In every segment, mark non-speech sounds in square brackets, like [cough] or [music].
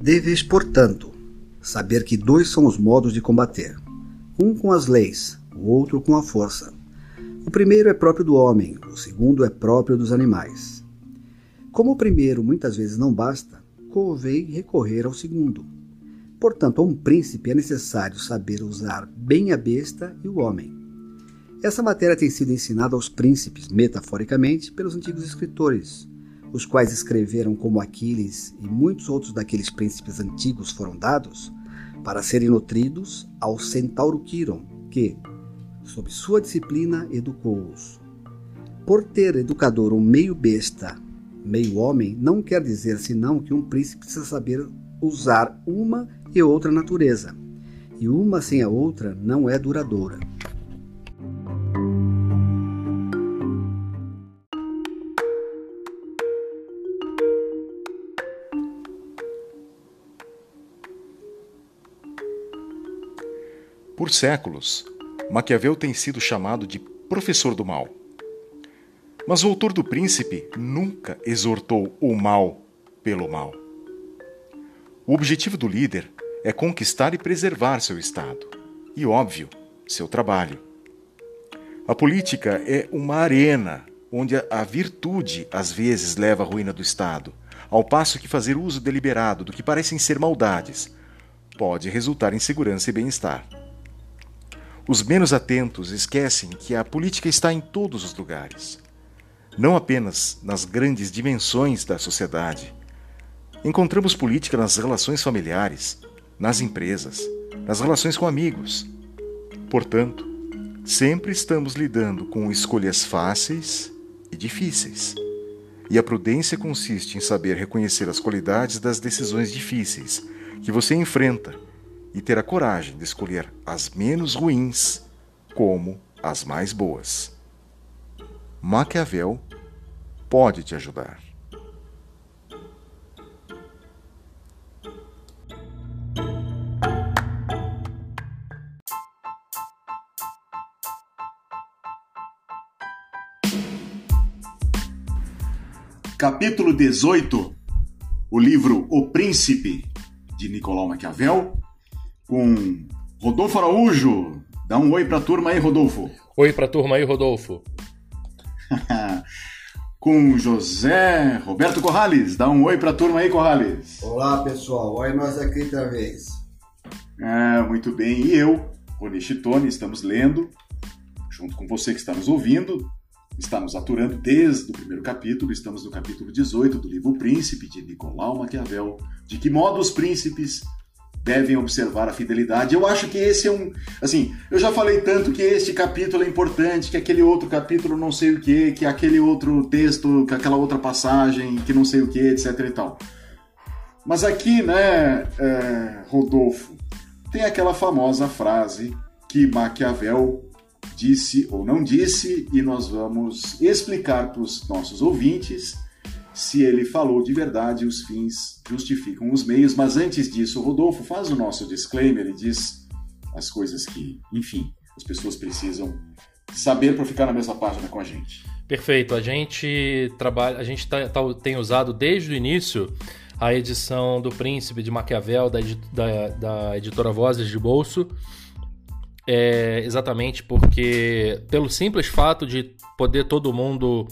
Deves, portanto, saber que dois são os modos de combater: um com as leis, o outro com a força. O primeiro é próprio do homem, o segundo é próprio dos animais. Como o primeiro muitas vezes não basta, convém recorrer ao segundo. Portanto, a um príncipe é necessário saber usar bem a besta e o homem. Essa matéria tem sido ensinada aos príncipes, metaforicamente, pelos antigos escritores, os quais escreveram como Aquiles e muitos outros daqueles príncipes antigos foram dados, para serem nutridos ao centauro Quiron, que, sob sua disciplina, educou-os. Por ter educador um meio besta, meio homem, não quer dizer senão que um príncipe precisa saber usar uma e outra natureza, e uma sem a outra não é duradoura. Por séculos, Maquiavel tem sido chamado de professor do mal. Mas o autor do Príncipe nunca exortou o mal pelo mal. O objetivo do líder é conquistar e preservar seu Estado e, óbvio, seu trabalho. A política é uma arena onde a virtude às vezes leva à ruína do Estado, ao passo que fazer uso deliberado do que parecem ser maldades pode resultar em segurança e bem-estar. Os menos atentos esquecem que a política está em todos os lugares, não apenas nas grandes dimensões da sociedade. Encontramos política nas relações familiares, nas empresas, nas relações com amigos. Portanto, sempre estamos lidando com escolhas fáceis e difíceis. E a prudência consiste em saber reconhecer as qualidades das decisões difíceis que você enfrenta e ter a coragem de escolher as menos ruins como as mais boas. Maquiavel pode te ajudar. Capítulo 18 O livro O Príncipe, de Nicolau Maquiavel, com Rodolfo Araújo. Dá um oi pra turma aí, Rodolfo. Oi pra turma aí, Rodolfo. [laughs] com José Roberto Corrales. Dá um oi pra turma aí, Corrales. Olá, pessoal. Oi nós aqui outra vez. É, muito bem. E eu, Rony Chitone, estamos lendo, junto com você que está nos ouvindo, está nos aturando desde o primeiro capítulo. Estamos no capítulo 18 do livro O Príncipe, de Nicolau Maquiavel. De que modo os príncipes devem observar a fidelidade. Eu acho que esse é um. Assim, eu já falei tanto que este capítulo é importante, que aquele outro capítulo não sei o que, que aquele outro texto, que aquela outra passagem, que não sei o que, etc e tal. Mas aqui, né, é, Rodolfo, tem aquela famosa frase que Maquiavel disse ou não disse, e nós vamos explicar para os nossos ouvintes se ele falou de verdade, os fins justificam os meios. Mas antes disso, Rodolfo faz o nosso disclaimer e diz as coisas que, enfim, as pessoas precisam saber para ficar na mesma página com a gente. Perfeito. A gente trabalha, a gente tá, tá, tem usado desde o início a edição do Príncipe de Maquiavel da, da, da editora Vozes de Bolso. É, exatamente porque, pelo simples fato de poder todo mundo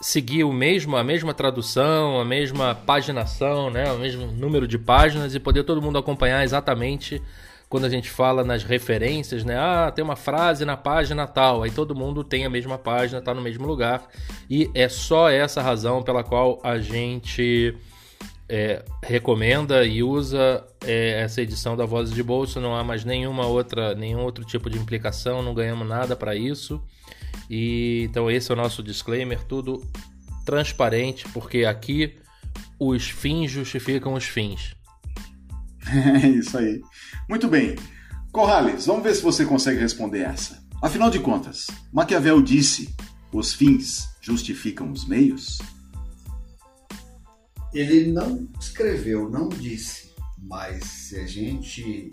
seguir o mesmo, a mesma tradução, a mesma paginação, né, o mesmo número de páginas e poder todo mundo acompanhar exatamente quando a gente fala nas referências, né? Ah, tem uma frase na página tal, aí todo mundo tem a mesma página, está no mesmo lugar e é só essa razão pela qual a gente é, recomenda e usa é, essa edição da Voz de Bolso. Não há mais nenhuma outra, nenhum outro tipo de implicação, não ganhamos nada para isso. E então esse é o nosso disclaimer, tudo transparente, porque aqui os fins justificam os fins. [laughs] É isso aí. Muito bem. Corrales, vamos ver se você consegue responder essa. Afinal de contas, Maquiavel disse: os fins justificam os meios? Ele não escreveu, não disse, mas se a gente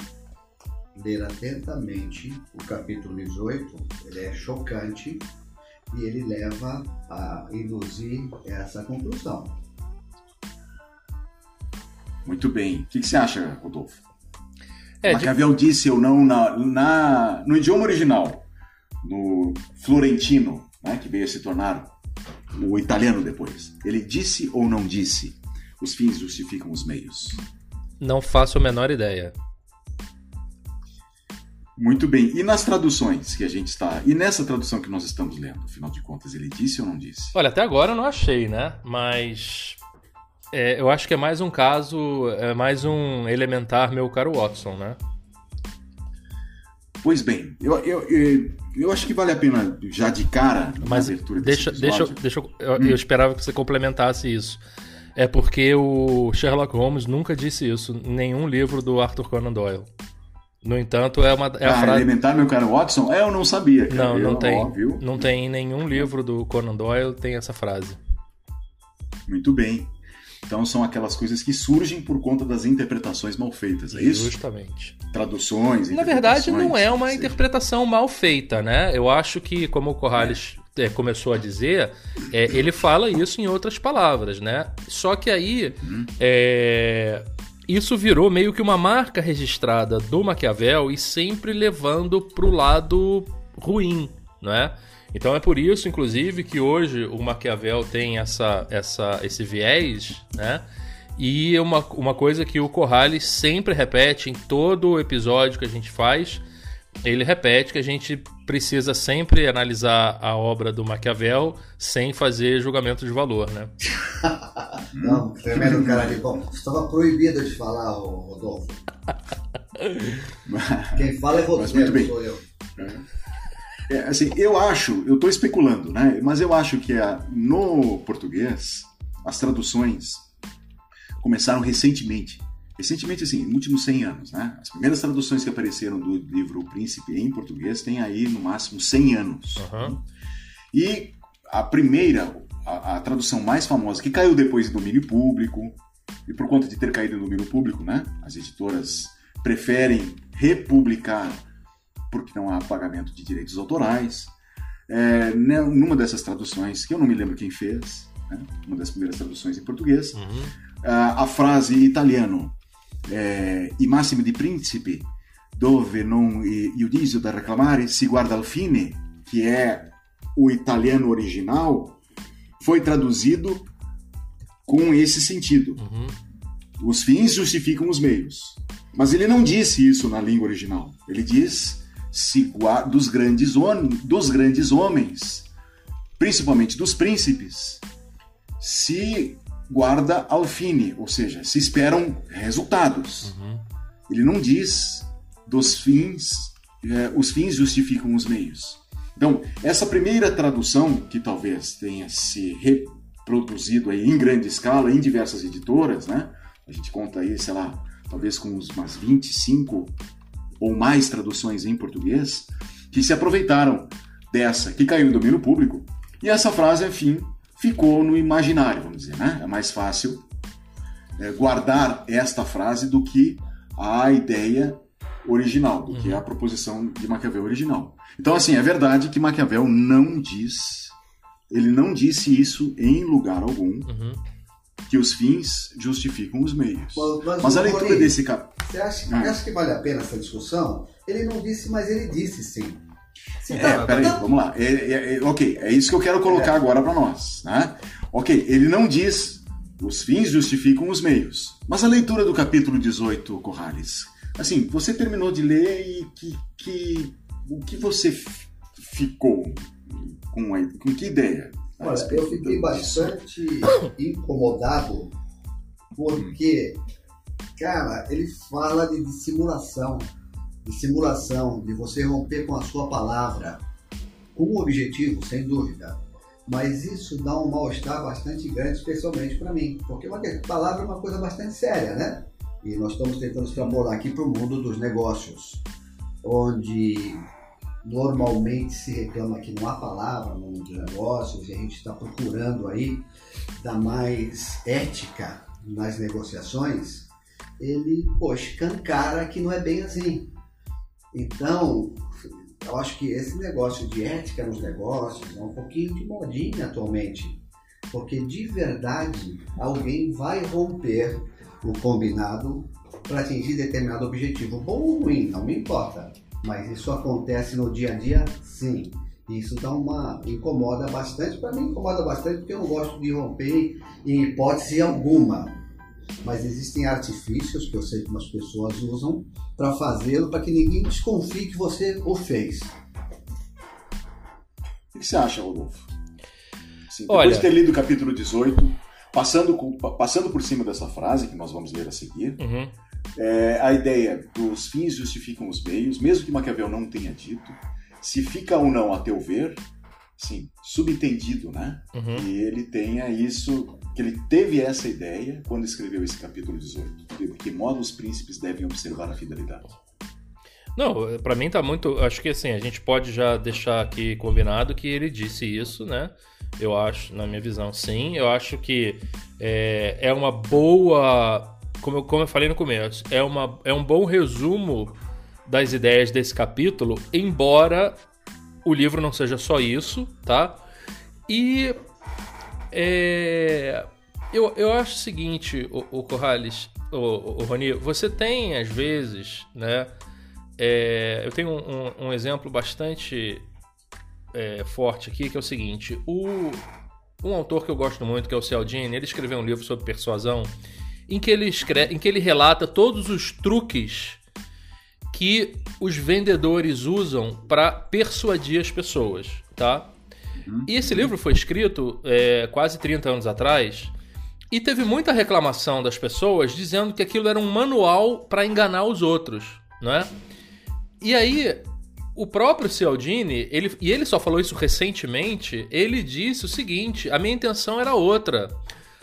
ler atentamente o capítulo 18, ele é chocante e ele leva a induzir essa conclusão. Muito bem. O que, que você acha, Rodolfo? É, Maquiavel de... disse ou não na, na, no idioma original, no florentino, né, que veio a se tornar o italiano depois. Ele disse ou não disse? Os fins justificam os meios. Não faço a menor ideia. Muito bem. E nas traduções que a gente está. E nessa tradução que nós estamos lendo, afinal de contas, ele disse ou não disse? Olha, até agora eu não achei, né? Mas. É, eu acho que é mais um caso, é mais um elementar, meu caro Watson, né? Pois bem, eu, eu, eu, eu acho que vale a pena já de cara Mas abertura deixa, deixa, deixa eu, eu, hum. eu esperava que você complementasse isso. É porque o Sherlock Holmes nunca disse isso em nenhum livro do Arthur Conan Doyle. No entanto, é uma é ah, frase... elementar, meu caro Watson? É, eu não sabia. Cara. Não, não eu, tem. Ó, não tem em nenhum livro do Conan Doyle tem essa frase. Muito bem. Então são aquelas coisas que surgem por conta das interpretações mal feitas, é isso? Justamente. Traduções. Na verdade, não é uma interpretação mal feita, né? Eu acho que, como o Corrales é. começou a dizer, é, ele fala isso em outras palavras, né? Só que aí uhum. é, isso virou meio que uma marca registrada do Maquiavel e sempre levando para o lado ruim, não é? Então é por isso, inclusive, que hoje o Maquiavel tem essa, essa, esse viés, né? E uma, uma coisa que o Corrales sempre repete em todo episódio que a gente faz, ele repete que a gente precisa sempre analisar a obra do Maquiavel sem fazer julgamento de valor, né? [laughs] Não, tremendo cara de bom. Estava proibido de falar, Rodolfo. [laughs] Quem fala é você, sou eu. É, assim, eu acho, eu estou especulando, né? Mas eu acho que a, no português as traduções começaram recentemente. Recentemente, assim, nos últimos 100 anos, né? As primeiras traduções que apareceram do livro O Príncipe em português têm aí no máximo 100 anos. Uhum. E a primeira, a, a, tradução mais famosa, que caiu depois em domínio público, e por conta de ter caído em domínio público, né? As editoras preferem republicar porque não há pagamento de direitos autorais. É, né, numa dessas traduções, que eu não me lembro quem fez, né? uma das primeiras traduções em português, uhum. a frase italiano eh, i massimi di principi, dove non giudizio da reclamare si guarda al fine, que é o italiano original, foi traduzido com esse sentido. Uhum. Os fins justificam os meios. Mas ele não disse isso na língua original. Ele diz se dos grandes, dos grandes homens, principalmente dos príncipes, se guarda ao fine, ou seja, se esperam resultados. Uhum. Ele não diz dos fins, é, os fins justificam os meios. Então, essa primeira tradução, que talvez tenha se reproduzido aí em grande escala em diversas editoras, né? A gente conta aí, sei lá, talvez com umas 25 ou mais traduções em português, que se aproveitaram dessa, que caiu em domínio público, e essa frase, enfim, ficou no imaginário, vamos dizer, né? É mais fácil é, guardar esta frase do que a ideia original, do uhum. que a proposição de Maquiavel original. Então, assim, é verdade que Maquiavel não diz, ele não disse isso em lugar algum, uhum. que os fins justificam os meios. Mas, mas a leitura Rony, desse capítulo... Você acha, ah. acha que vale a pena essa discussão? Ele não disse, mas ele disse sim. É, tá, peraí, tá... vamos lá. É, é, é, ok, é isso que eu quero colocar é. agora para nós. Né? Ok, ele não diz os fins justificam os meios. Mas a leitura do capítulo 18, Corrales, assim, você terminou de ler e que, que o que você ficou com, a, com que ideia? Olha, eu fiquei bastante incomodado porque, cara, ele fala de dissimulação de simulação, de você romper com a sua palavra, com um objetivo, sem dúvida. Mas isso dá um mal-estar bastante grande, especialmente para mim, porque uma palavra é uma coisa bastante séria, né? E nós estamos tentando extrapolar aqui para o mundo dos negócios, onde normalmente se reclama que não há palavra no mundo negócios e a gente está procurando aí dar mais ética nas negociações, ele, poxa, cancara que não é bem assim. Então, eu acho que esse negócio de ética nos negócios é um pouquinho de modinha atualmente. Porque de verdade alguém vai romper o combinado para atingir determinado objetivo, bom ou ruim, não me importa. Mas isso acontece no dia a dia, sim. Isso dá uma incomoda bastante, para mim incomoda bastante porque eu não gosto de romper em hipótese alguma. Mas existem artifícios que eu sei que as pessoas usam para fazê-lo, para que ninguém desconfie que você o fez. O que você acha, Rodolfo? Assim, depois Olha... de ter lido o capítulo 18, passando, passando por cima dessa frase que nós vamos ler a seguir, uhum. É, a ideia dos fins justificam os meios, mesmo que Maquiavel não tenha dito, se fica ou não a teu ver, sim, subentendido, né? Uhum. E ele tenha isso, que ele teve essa ideia quando escreveu esse capítulo 18. De que modo os príncipes devem observar a fidelidade. Não, para mim tá muito. Acho que assim, a gente pode já deixar aqui combinado que ele disse isso, né? Eu acho, na minha visão, sim. Eu acho que é, é uma boa. Como eu, como eu falei no começo, é, uma, é um bom resumo das ideias desse capítulo, embora o livro não seja só isso, tá? E é, eu, eu acho o seguinte, o, o Corrales, o, o, Rony, você tem às vezes, né? É, eu tenho um, um, um exemplo bastante é, forte aqui, que é o seguinte: o, um autor que eu gosto muito, que é o Cialdini, ele escreveu um livro sobre persuasão em que ele, escreve, em que ele relata todos os truques que os vendedores usam para persuadir as pessoas, tá? Uhum. E esse livro foi escrito é, quase 30 anos atrás e teve muita reclamação das pessoas dizendo que aquilo era um manual para enganar os outros, não é? E aí o próprio Cialdini, ele, e ele só falou isso recentemente, ele disse o seguinte: a minha intenção era outra.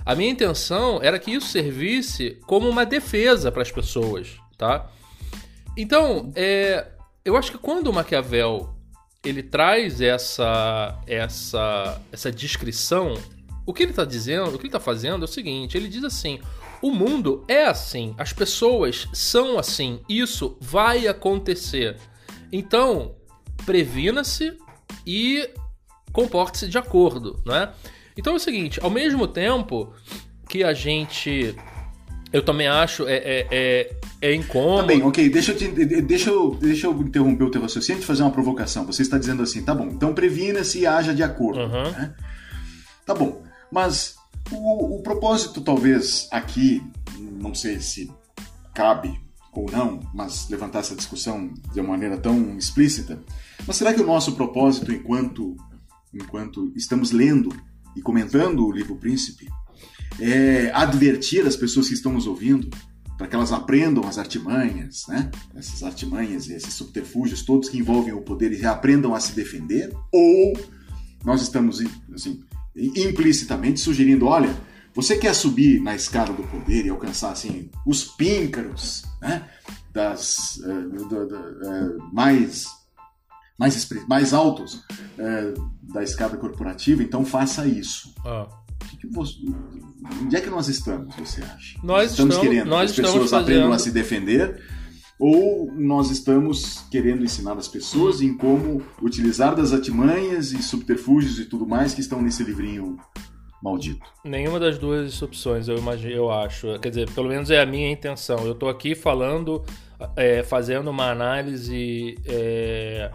A minha intenção era que isso servisse como uma defesa para as pessoas, tá? Então, é, eu acho que quando o Maquiavel ele traz essa essa essa descrição, o que ele está dizendo, o que ele está fazendo é o seguinte: ele diz assim, o mundo é assim, as pessoas são assim, isso vai acontecer. Então, previna-se e comporte-se de acordo, né? Então é o seguinte, ao mesmo tempo que a gente eu também acho é, é, é, é incômodo. Tá bem, ok. Deixa eu, te, deixa, eu, deixa eu interromper o teu raciocínio e fazer uma provocação. Você está dizendo assim, tá bom, então previna-se e haja de acordo. Uhum. Né? Tá bom, mas o, o propósito talvez aqui, não sei se cabe ou não, mas levantar essa discussão de uma maneira tão explícita. Mas será que o nosso propósito enquanto enquanto estamos lendo e comentando o livro Príncipe é advertir as pessoas que estão nos ouvindo para que elas aprendam as artimanhas, né? Essas artimanhas e esses subterfúgios todos que envolvem o poder e aprendam a se defender? Ou nós estamos assim, implicitamente sugerindo, olha, você quer subir na escada do poder e alcançar assim os píncaros, né? Das uh, do, do, uh, mais mais mais altos uh, da escada corporativa, então faça isso. Ah que que você, onde é que nós estamos, você acha? Nós estamos, estamos querendo nós que as pessoas fazendo... aprendam a se defender ou nós estamos querendo ensinar as pessoas em como utilizar das artimanhas e subterfúgios e tudo mais que estão nesse livrinho maldito? Nenhuma das duas opções, eu imagino, eu acho. Quer dizer, pelo menos é a minha intenção. Eu estou aqui falando, é, fazendo uma análise é,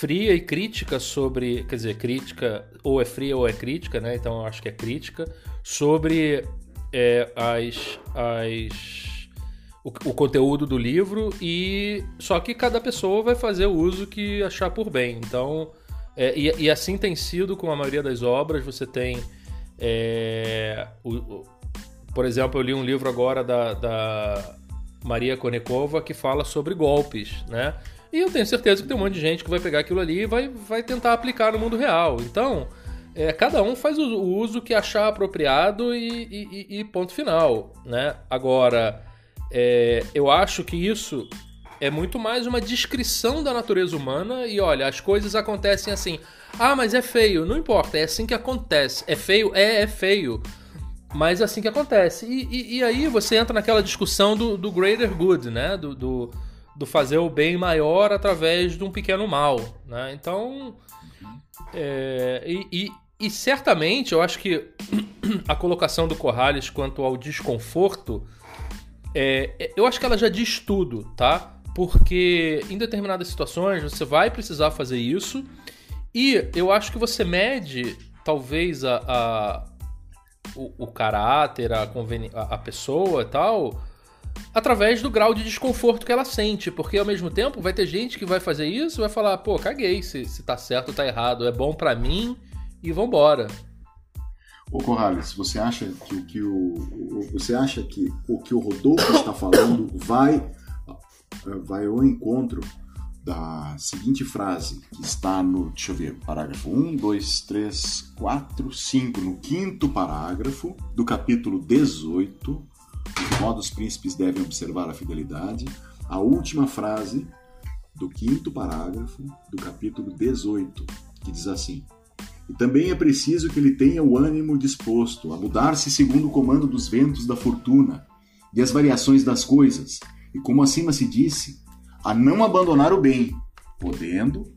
fria e crítica sobre, quer dizer, crítica ou é fria ou é crítica, né? Então eu acho que é crítica sobre é, as, as o, o, conteúdo do livro e só que cada pessoa vai fazer o uso que achar por bem. Então é, e, e, assim tem sido com a maioria das obras. Você tem, é, o, o, por exemplo, eu li um livro agora da, da Maria Konekova que fala sobre golpes, né? E eu tenho certeza que tem um monte de gente que vai pegar aquilo ali e vai, vai tentar aplicar no mundo real. Então, é, cada um faz o, uso que achar apropriado e, e, e ponto final, né? Agora, é, eu acho que isso é muito mais uma descrição da natureza humana e olha, as coisas acontecem assim. Ah, mas é feio. Não importa, é assim que acontece. É feio? É, é feio. Mas é assim que acontece. E, e, e aí você entra naquela discussão do, do greater good, né? do, do do fazer o bem maior através de um pequeno mal. Né? Então, é, e, e, e, certamente eu acho que [clears throat] a colocação do Corrales quanto ao desconforto, é, eu acho que ela já diz tudo, tá? Porque em determinadas situações você vai precisar fazer isso e eu acho que você mede talvez a, a o, o, caráter, a, a pessoa e tal através do grau de desconforto que ela sente, porque ao mesmo tempo vai ter gente que vai fazer isso vai falar, pô, caguei se, se tá certo ou tá errado, é bom para mim e vambora. Ô Corrales, você acha que o que o, você acha que o que o Rodolfo está falando vai vai ao encontro da seguinte frase que está no, deixa eu ver, parágrafo 1, 2, 3, 4, 5, no quinto parágrafo do capítulo 18 de modo os príncipes devem observar a fidelidade, a última frase do quinto parágrafo do capítulo 18, que diz assim: E também é preciso que ele tenha o ânimo disposto a mudar-se segundo o comando dos ventos da fortuna e as variações das coisas, e como acima se disse, a não abandonar o bem, podendo,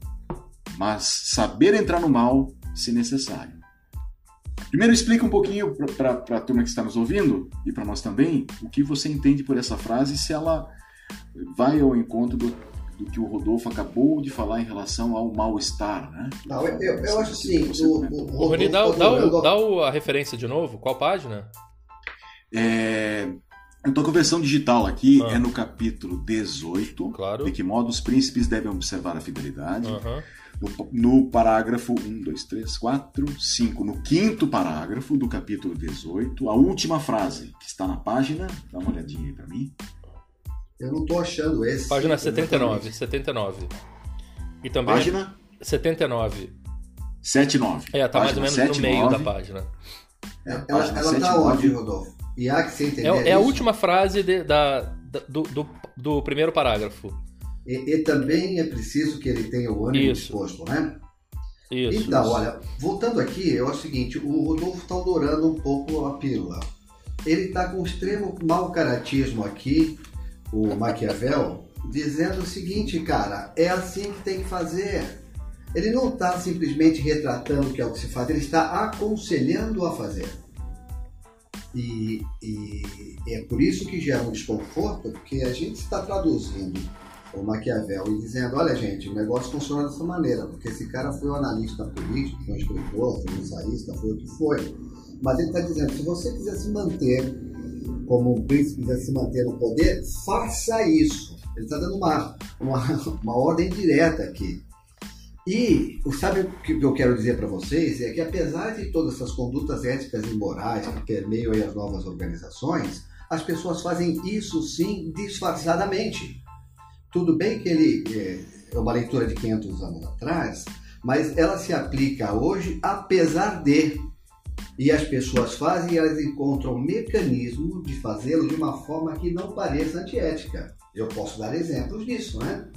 mas saber entrar no mal se necessário. Primeiro, explica um pouquinho para a turma que está nos ouvindo e para nós também o que você entende por essa frase, se ela vai ao encontro do, do que o Rodolfo acabou de falar em relação ao mal-estar, né? Não, eu, eu, eu acho assim. O, o, o Rony, dá, dá, o, dá a referência de novo. Qual página? É, eu estou com a versão digital aqui, ah. é no capítulo 18. Claro. De que modo os príncipes devem observar a fidelidade. Uhum no, no parágrafo 1, 2, 3, 4, 5, no quinto parágrafo do capítulo 18, a última frase que está na página, dá uma olhadinha aí para mim. Eu não estou achando esse. Página 79, 79. E também página 79. 79. É, tá mais ou menos 7, no meio 9. da página. É, ela, ela tá onde, Rodolfo? E há que você entender é, é a última frase de, da, da do, do, do primeiro parágrafo. E, e, também é preciso que ele tenha o ânimo isso. disposto, né? Isso, então, isso. olha, voltando aqui, é o seguinte, o Rodolfo está adorando um pouco a pílula. Ele está com extremo mau caratismo aqui, o Maquiavel, dizendo o seguinte, cara, é assim que tem que fazer. Ele não está simplesmente retratando o que é o que se faz, ele está aconselhando a fazer. E, e é por isso que gera um desconforto, porque a gente está traduzindo o Maquiavel, e dizendo: olha, gente, o negócio funciona dessa maneira, porque esse cara foi um analista político, foi um escritor, foi um ensaísta, foi o que foi. Mas ele está dizendo: se você quiser se manter como um príncipe, quiser se manter no poder, faça isso. Ele está dando uma, uma, uma ordem direta aqui. E sabe o que eu quero dizer para vocês? É que apesar de todas essas condutas éticas e morais que permeiam as novas organizações, as pessoas fazem isso sim disfarçadamente. Tudo bem que ele é, é uma leitura de 500 anos atrás, mas ela se aplica hoje apesar de. E as pessoas fazem e elas encontram mecanismo de fazê-lo de uma forma que não pareça antiética. Eu posso dar exemplos disso, né?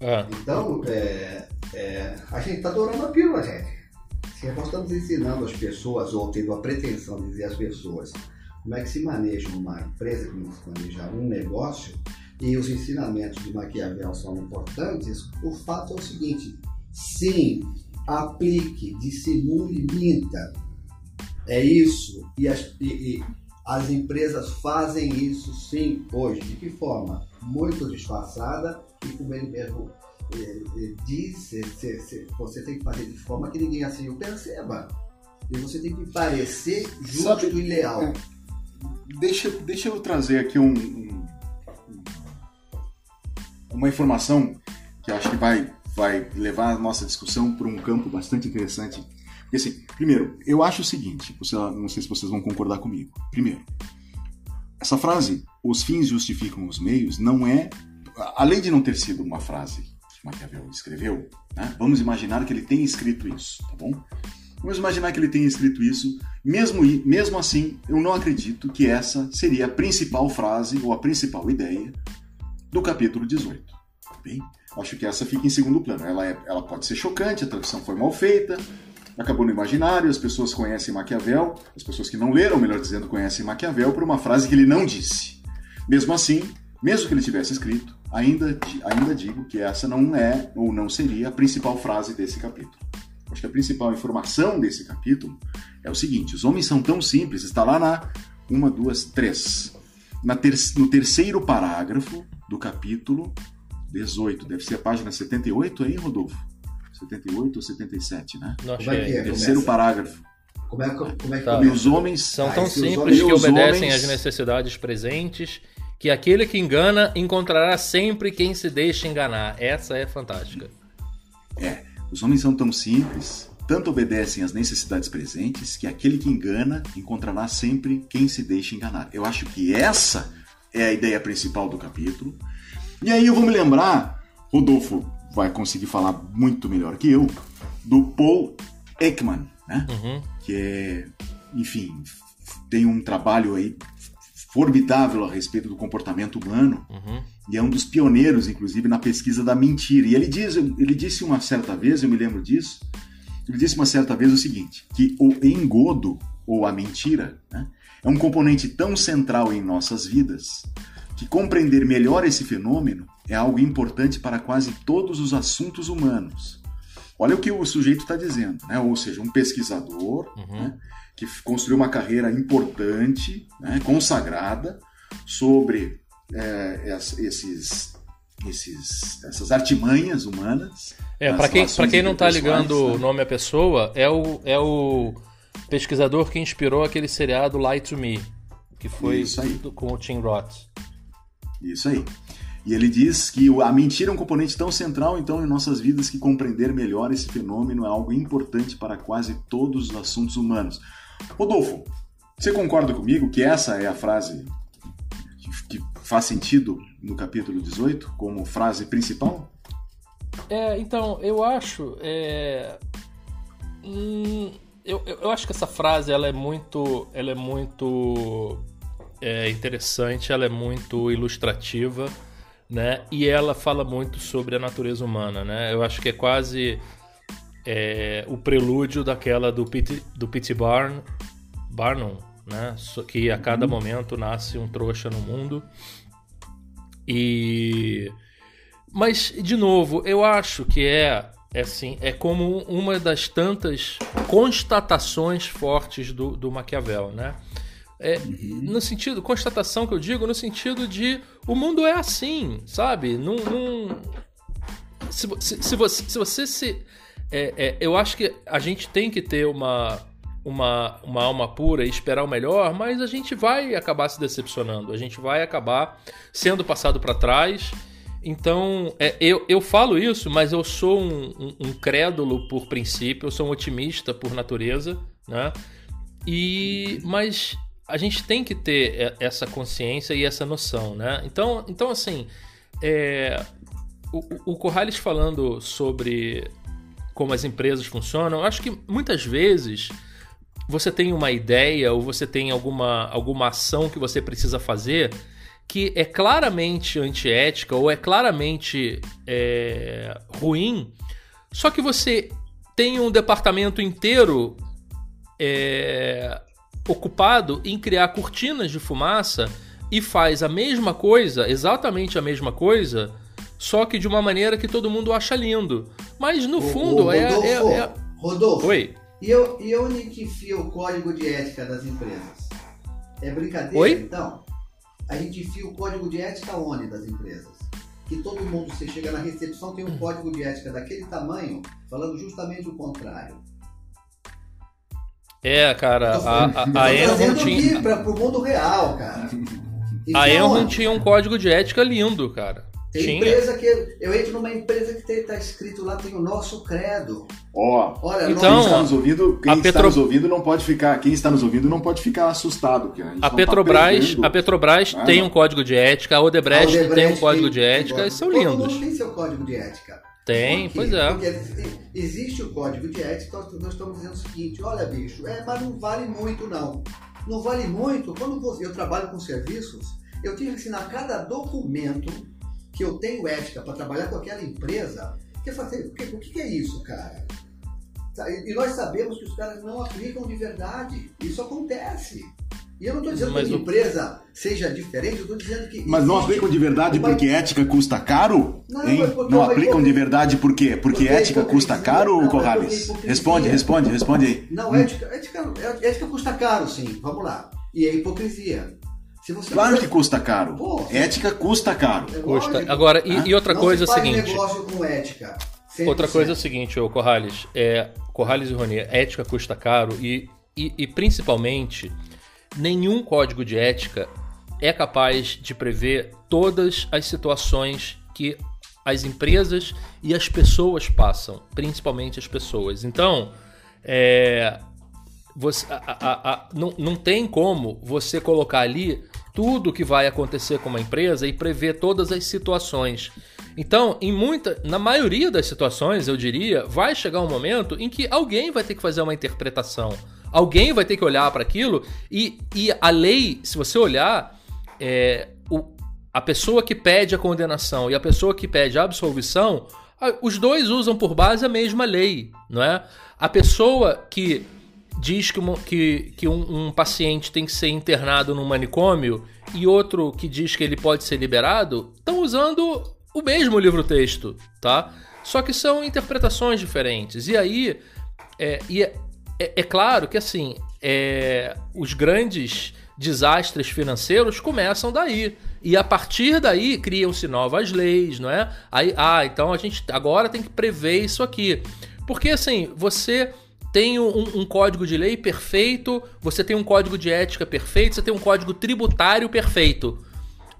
É. Então, é, é, a gente está adorando a pílula, gente. Se nós estamos ensinando as pessoas, ou tendo a pretensão de dizer às pessoas como é que se maneja uma empresa, como se maneja um negócio, e os ensinamentos de Maquiavel são importantes, o fato é o seguinte: sim, aplique, dissimule, minta. É isso. E as, e, e as empresas fazem isso sim hoje. De que forma? Muito disfarçada e como ele mesmo eh, diz, você tem que fazer de forma que ninguém assim o perceba. E você tem que parecer justo Sabe, e leal. É, deixa, deixa eu trazer aqui um, um uma informação que acho que vai, vai levar a nossa discussão para um campo bastante interessante. Porque, assim, primeiro, eu acho o seguinte, não sei se vocês vão concordar comigo. Primeiro, essa frase, os fins justificam os meios, não é. Além de não ter sido uma frase que Maquiavel escreveu, né, vamos imaginar que ele tenha escrito isso, tá bom? Vamos imaginar que ele tenha escrito isso. Mesmo, mesmo assim, eu não acredito que essa seria a principal frase ou a principal ideia do capítulo 18. Tá bem, acho que essa fica em segundo plano. Ela, é, ela pode ser chocante, a tradução foi mal feita, acabou no imaginário, as pessoas conhecem Maquiavel, as pessoas que não leram, melhor dizendo, conhecem Maquiavel por uma frase que ele não disse. Mesmo assim, mesmo que ele tivesse escrito, ainda, ainda digo que essa não é ou não seria a principal frase desse capítulo. Acho que a principal informação desse capítulo é o seguinte: os homens são tão simples, está lá na 1, 2, 3 ter, no terceiro parágrafo do capítulo 18, deve ser a página 78 aí, Rodolfo? 78 ou 77, né? Não, Como é que é? Terceiro Começa. parágrafo. Como é que, como é que Tá. Começa? os homens São Ah, tão os simples que obedecem homens- às necessidades presentes, que aquele que engana encontrará sempre quem se deixa enganar. Essa é fantástica. Os homens são tão simples, tanto obedecem às necessidades presentes, que aquele que engana encontrará sempre quem se deixa enganar. Eu acho que essa é a ideia principal do capítulo. E aí eu vou me lembrar, Rodolfo vai conseguir falar muito melhor que eu, do Paul Ekman, né? Uhum. que é, enfim, tem um trabalho aí formidável a respeito do comportamento humano Uhum. e é um dos pioneiros, inclusive, na pesquisa da mentira. E ele, diz, ele disse uma certa vez, eu me lembro disso, ele disse uma certa vez o seguinte, que o engodo, ou a mentira, né, é um componente tão central em nossas vidas que compreender melhor esse fenômeno é algo importante para quase todos os assuntos humanos. Olha o que o sujeito está dizendo, né? ou seja, um pesquisador Uhum. né, que construiu uma carreira importante, né, consagrada, sobre é, es- esses, esses, essas artimanhas humanas. É, para quem, pra quem não tá interpessoais, ligando né? o nome à pessoa, é o, é o pesquisador que inspirou aquele seriado Lie to Me, que foi com o Tim Roth. Isso aí. E ele diz que a mentira é um componente tão central, então, em nossas vidas que compreender melhor esse fenômeno é algo importante para quase todos os assuntos humanos. Rodolfo, você concorda comigo que essa é a frase que faz sentido no capítulo 18 como frase principal? É, então, eu acho. é, hum, eu, eu acho que essa frase ela é muito. Ela é muito é, interessante, ela é muito ilustrativa, né? E ela fala muito sobre a natureza humana, né? Eu acho que é quase é, o prelúdio daquela do P.T. do P.T. Barn, Barnum, né? Que a cada momento nasce um trouxa no mundo. E mas, de novo, eu acho que é, é assim, é como uma das tantas constatações fortes do, do Maquiavel, né? É, No sentido, constatação que eu digo, no sentido de o mundo é assim, sabe? Não, não- se, se, se você se, você se é, é, eu acho que a gente tem que ter uma, uma, uma alma pura e esperar o melhor, mas a gente vai acabar se decepcionando, a gente vai acabar sendo passado para trás. Então, é, eu, eu falo isso, mas eu sou um, um- um crédulo por princípio, eu sou um otimista por natureza, né? E, mas a gente tem que ter é, essa consciência e essa noção, né? Então, então assim, é, o, o- Corrales falando sobre como as empresas funcionam, eu acho que muitas vezes você tem uma ideia ou você tem alguma, alguma ação que você precisa fazer que é claramente antiética ou é claramente é, ruim, só que você tem um departamento inteiro é, ocupado em criar cortinas de fumaça e faz a mesma coisa, exatamente a mesma coisa, só que de uma maneira que todo mundo acha lindo. Mas no Ô, fundo é, Rodolfo, é- é- Rodolfo, Oi. E, eu, e onde que enfia o código de ética das empresas? É brincadeira, Oi? então? A gente enfia o código de ética onde das empresas? Que todo mundo, você chega na recepção, tem um código de ética daquele tamanho, falando justamente o contrário. É, cara, Tô a, a, a Enron tinha. pra, pro mundo real, cara. A Enron onde? tinha um código de ética lindo, cara. Tem tinha. empresa que. Eu entro numa empresa que tem, tá escrito lá, tem o nosso credo. Ó, Olha, Então, quem está nos ouvindo, quem a está Petro- nos ouvindo não pode ficar, quem está nos ouvindo não pode ficar assustado, porque a, A tá Petrobras, perdendo. a Petrobras Ah, tem não. um código de ética, a Odebrecht, a Odebrecht tem um código de tem- ética, tem e são Todo lindos. mundo tem seu código de ética. Tem, Por quê? pois é. Porque exi- existe o código de ética, nós nós estamos dizendo o seguinte, olha bicho, é, mas não vale muito não. Não vale muito, quando você, eu trabalho com serviços, eu tenho que assinar cada documento que eu tenho ética para trabalhar com aquela empresa. Que fazer, o, que, o que é isso, cara? Tá, E nós sabemos que os caras não aplicam de verdade. Isso acontece. E eu não estou dizendo Mas que a o- empresa seja diferente, eu estou dizendo que. Mas não aplicam de verdade uma- porque ética custa caro? Não, Hein? mas Não aplicam de verdade por quê? Porque Porque ética custa caro, Não, Corrales? Responde, responde, responde aí. Não, ética, ética, ética custa caro, sim. Vamos lá. E é hipocrisia. Se você Claro que custa caro. Pô. Ética custa caro. É Custa. Agora, e, Ah, e outra Não coisa é o faz seguinte. negócio com ética. 100%. Outra coisa é o seguinte, ô Corrales, é, Corrales e Rony, ética custa caro e, e, e principalmente nenhum código de ética é capaz de prever todas as situações que as empresas e as pessoas passam, principalmente as pessoas. Então, é, você, a- a- a- não, não tem como você colocar ali tudo que vai acontecer com uma empresa e prever todas as situações. Então, em muita, na maioria das situações, eu diria, vai chegar um momento em que alguém vai ter que fazer uma interpretação. Alguém vai ter que olhar para aquilo e, e a lei, se você olhar, é, o- a pessoa que pede a condenação e a pessoa que pede a absolvição, os dois usam por base a mesma lei, não é? A pessoa que diz que, uma- que, que um, um paciente tem que ser internado num manicômio e outro que diz que ele pode ser liberado, estão usando o mesmo livro-texto, tá? Só que são interpretações diferentes. E aí, é, e é, é- é claro que assim, é, os grandes desastres financeiros começam daí. E a partir daí criam-se novas leis, não é? Aí, ah, então a gente agora tem que prever isso aqui. Porque assim, você tem um, um código de lei perfeito, você tem um código de ética perfeito, você tem um código tributário perfeito.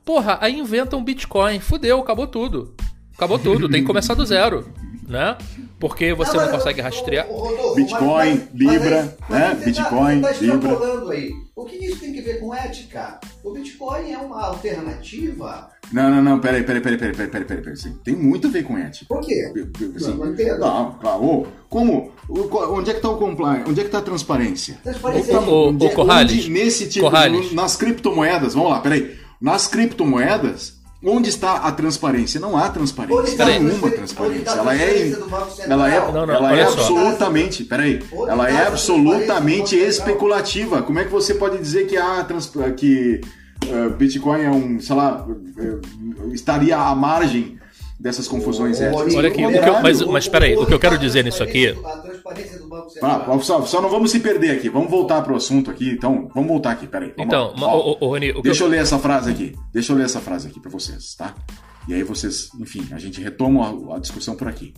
Porra, aí inventa um Bitcoin. Fudeu, acabou tudo. Acabou tudo, tem que começar do zero, né? Porque você não mas, consegue rastrear. Bitcoin, Libra, né? Bitcoin, tá, Libra. O que isso tem que ver com ética? O Bitcoin é uma alternativa? Não, não, não, peraí, peraí, peraí, peraí, peraí, peraí, peraí, Tem muito a ver com ética. Por quê? Assim, Não, não entendo. Não, claro. Ô, Como? Onde é que está o compliance? Onde é que está a transparência? Transparência Ô, ô, é- Corrales, nesse tipo, Corrales. no- nas criptomoedas, vamos lá, peraí. Nas criptomoedas, onde está a transparência? Não há transparência. está a Nenhuma transparência. Ela é, ela é, Não, não, ela é absolutamente, peraí, ela é absolutamente especulativa. Como é que você pode dizer que há trans, que eh, Bitcoin é um, sei lá, eh, estaria à margem dessas confusões éticas? Olha aqui, o eu- mas- mas peraí, o que eu quero dizer nisso aqui- A transparência do Banco Central. Ah, só, só não vamos se perder aqui. Vamos voltar pro assunto aqui. Então, vamos voltar aqui. Peraí. Então, Ó, Rony, o que deixa eu- eu ler essa frase aqui. Deixa eu ler essa frase aqui pra vocês, tá? E aí vocês, enfim, a gente retoma a, a discussão por aqui.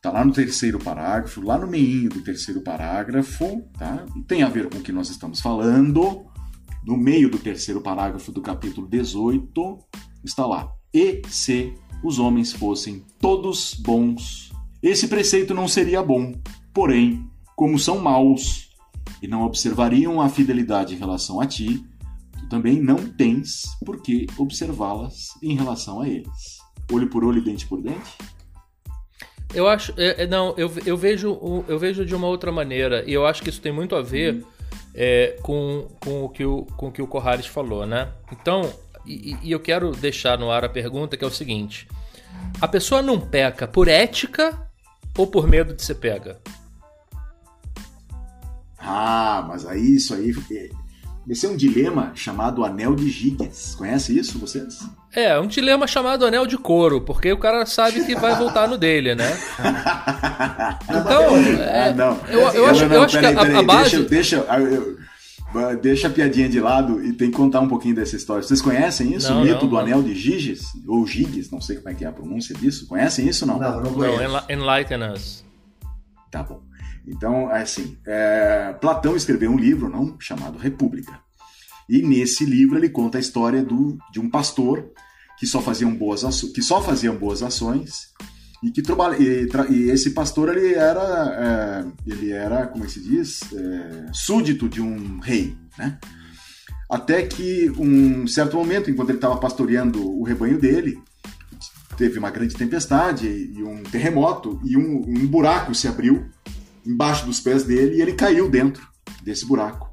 Tá lá no terceiro parágrafo, lá no meio do terceiro parágrafo, tá? E tem a ver com o que nós estamos falando. No meio do terceiro parágrafo do capítulo 18, está lá. E se os homens fossem todos bons, esse preceito não seria bom. Porém, como são maus e não observariam a fidelidade em relação a ti, tu também não tens por que observá-las em relação a eles. Olho por olho, dente por dente? Eu acho. é, é, não, eu, eu, vejo, eu vejo de uma outra maneira. E eu acho que isso tem muito a ver é, com, com, o que o, com o que o Corrares falou, né? Então, e, e eu quero deixar no ar a pergunta que é o seguinte: a pessoa não peca por ética ou por medo de ser pega? Ah, mas aí isso aí. é- Esse é um dilema chamado Anel de Giges. Conhece isso, vocês? É, um dilema chamado anel de couro, porque o cara sabe que vai voltar no dele, né? [laughs] Então, é, ah, não. eu, eu acho, eu acho que peraí, a, a peraí, base. Deixa, deixa, eu- eu- deixa a piadinha de lado e tem que contar um pouquinho dessa história. Vocês conhecem isso? Não, o mito não, do não. Anel de Giges? Ou Giges, não sei como é que é a pronúncia disso. Conhecem isso ou não? Não, não conheço. enlighten us. Tá bom. Então, é assim, é, Platão escreveu um livro não chamado República. E nesse livro ele conta a história do, de um pastor que só fazia boas aço- que só fazia boas ações e que trabalha e, e esse pastor ele era é, ele era como é se diz É, súdito de um rei, né? Até que um certo momento, enquanto ele estava pastoreando o rebanho dele, teve uma grande tempestade e um terremoto e um, um buraco se abriu embaixo dos pés dele e ele caiu dentro desse buraco.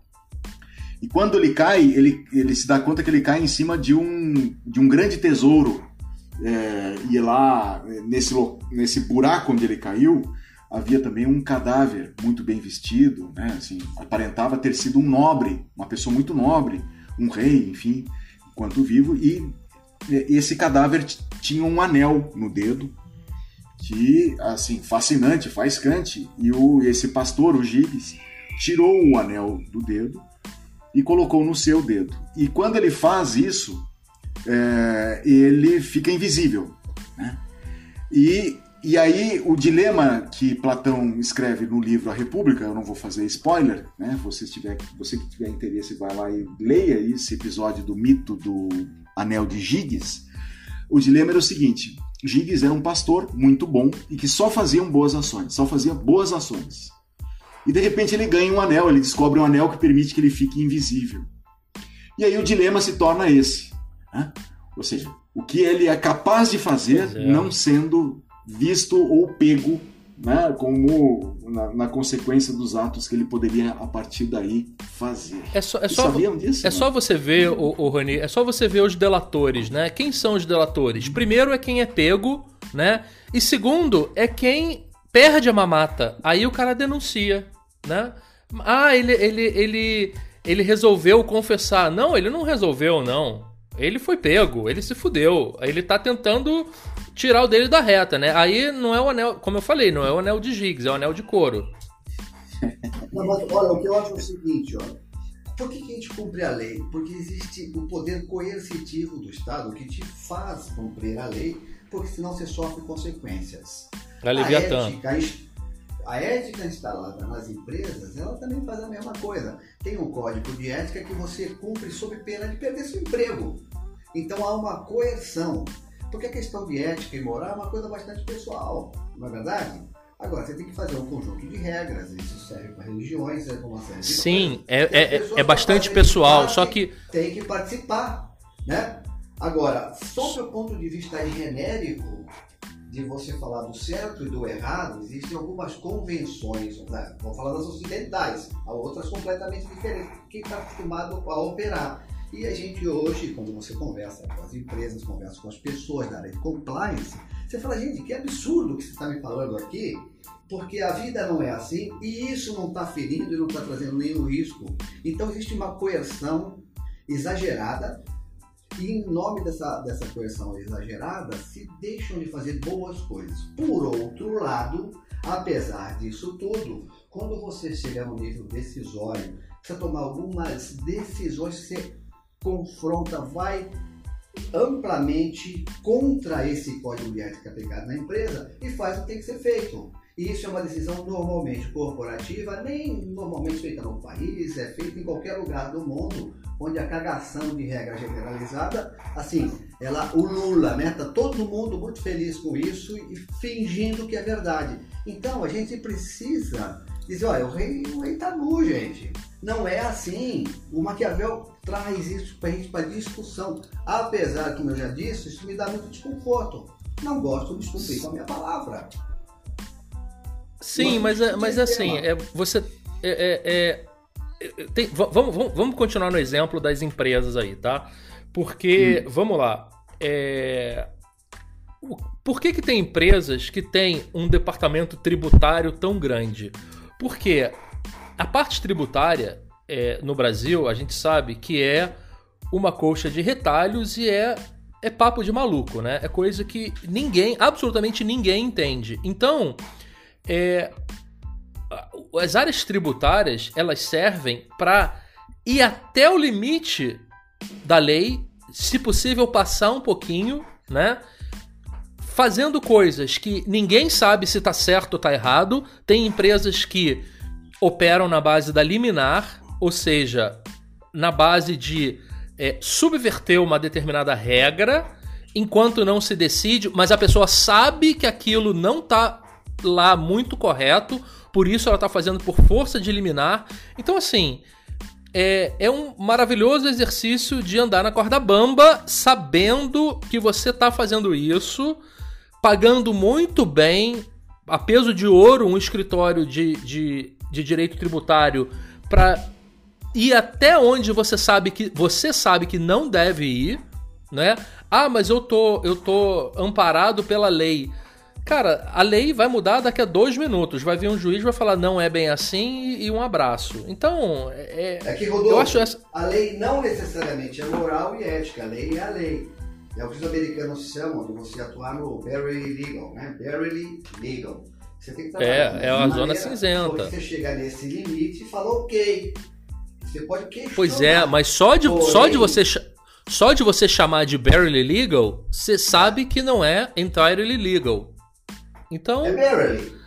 E quando ele cai, ele, ele se dá conta que ele cai em cima de um, de um grande tesouro. É, e lá, nesse, nesse buraco onde ele caiu, havia também um cadáver muito bem vestido, né? assim, aparentava ter sido um nobre, uma pessoa muito nobre, um rei, enfim, enquanto vivo, e esse cadáver tinha um anel no dedo, que, assim, fascinante, faiscante, e o, esse pastor, o Gibbs, tirou o anel do dedo e colocou no seu dedo. E quando ele faz isso, é, ele fica invisível. Né? E, e aí o dilema que Platão escreve no livro A República, eu não vou fazer spoiler, né? você, tiver, você que tiver interesse vai lá e leia esse episódio do mito do anel de Giges. O dilema era o seguinte, Giges era um pastor muito bom e que só fazia boas ações, só fazia boas ações. E de repente ele ganha um anel, ele descobre um anel que permite que ele fique invisível. E aí o dilema se torna esse. Né? Ou seja, o que ele é capaz de fazer é. não sendo visto ou pego né, como na, na, consequência dos atos que ele poderia a partir daí fazer. É só, é só, disso, é né? só você ver, o, o Rony, é só você ver os delatores, né? Quem são os delatores? Primeiro é quem é pego, né? E segundo é quem perde a mamata. Aí o cara denuncia, né? Ah, ele, ele, ele, ele resolveu confessar. Não, ele não resolveu, não. Ele foi pego, ele se fudeu. Ele tá tentando tirar o dele da reta, né? Aí não é o anel, como eu falei, não é o anel de Giggs, é o anel de couro. [laughs] Não, mas olha, o que eu acho é o seguinte, olha. Por que, que a gente cumpre a lei? Porque existe o poder coercitivo do Estado que te faz cumprir a lei, porque senão você sofre consequências. A ética, a ética instalada nas empresas, ela também faz a mesma coisa. Tem um código de ética que você cumpre sob pena de perder seu emprego. Então há uma coerção. Porque a questão de ética e moral é uma coisa bastante pessoal, não é verdade? Agora, você tem que fazer um conjunto de regras, isso serve para religiões, serve para uma série de Sim, é, é, é bastante pessoal, só que. Tem que participar, né? Agora, sob o ponto de vista genérico, de você falar do certo e do errado, existem algumas convenções, né? vamos falar das ocidentais, há outras completamente diferentes, quem está acostumado a operar. E a gente hoje, quando você conversa com as empresas, conversa com as pessoas da área de compliance, você fala, gente, que absurdo que você está me falando aqui, porque a vida não é assim e isso não está ferindo e não está trazendo nenhum risco. Então existe uma coerção exagerada e em nome dessa, dessa coerção exagerada se deixam de fazer boas coisas. Por outro lado, apesar disso tudo, quando você chega no nível decisório, precisa tomar algumas decisões que você confronta, vai amplamente contra esse código de ética aplicado na empresa e faz o que tem que ser feito. E isso é uma decisão normalmente corporativa, nem normalmente feita no país, é feita em qualquer lugar do mundo, onde a cagação de regra generalizada, assim, ela ulula, né? Tá todo mundo muito feliz com isso e fingindo que é verdade. Então a gente precisa dizer, olha, o rei, o rei tá nu, gente. Não é assim. O Maquiavel traz isso para a gente para discussão. Apesar, como eu já disse, isso me dá muito desconforto. Não gosto de cumprir com a minha palavra. Sim, mas, é, mas assim, é, você. É, é, é, tem, vamos, vamos, vamos continuar no exemplo das empresas aí, tá? Porque, hum. vamos lá. É, por que, que tem empresas que têm um departamento tributário tão grande? Porque a parte tributária é, no Brasil, a gente sabe que é uma colcha de retalhos e é, é papo de maluco, né? É coisa que ninguém, absolutamente ninguém entende. Então, é, as áreas tributárias elas servem para ir até o limite da lei, se possível passar um pouquinho, né? Fazendo coisas que ninguém sabe se está certo ou está errado. Tem empresas que operam na base da liminar, ou seja, na base de é, subverter uma determinada regra enquanto não se decide, mas a pessoa sabe que aquilo não está lá muito correto, por isso ela está fazendo por força de liminar. Então, assim, é, é um maravilhoso exercício de andar na corda bamba, sabendo que você está fazendo isso, pagando muito bem, a peso de ouro, um escritório de, de, de direito tributário para ir até onde você sabe que você sabe que não deve ir, né? Ah, mas eu tô eu tô amparado pela lei. Cara, a lei vai mudar daqui a dois minutos. Vai vir um juiz vai falar não é bem assim e, um abraço. Então, é. É que, Rodolfo, eu acho essa... a lei não necessariamente é moral e ética. A lei é a lei. É o que os americanos chamam de você atuar no barely legal, né? Barely legal. Você tem que trabalhar. É, é a zona cinzenta. Você chega nesse limite e fala ok. Você pode questionar. Pois é, mas só de, Porém, só de você só de você chamar de barely legal, você sabe que não é entirely legal. Então. É barely.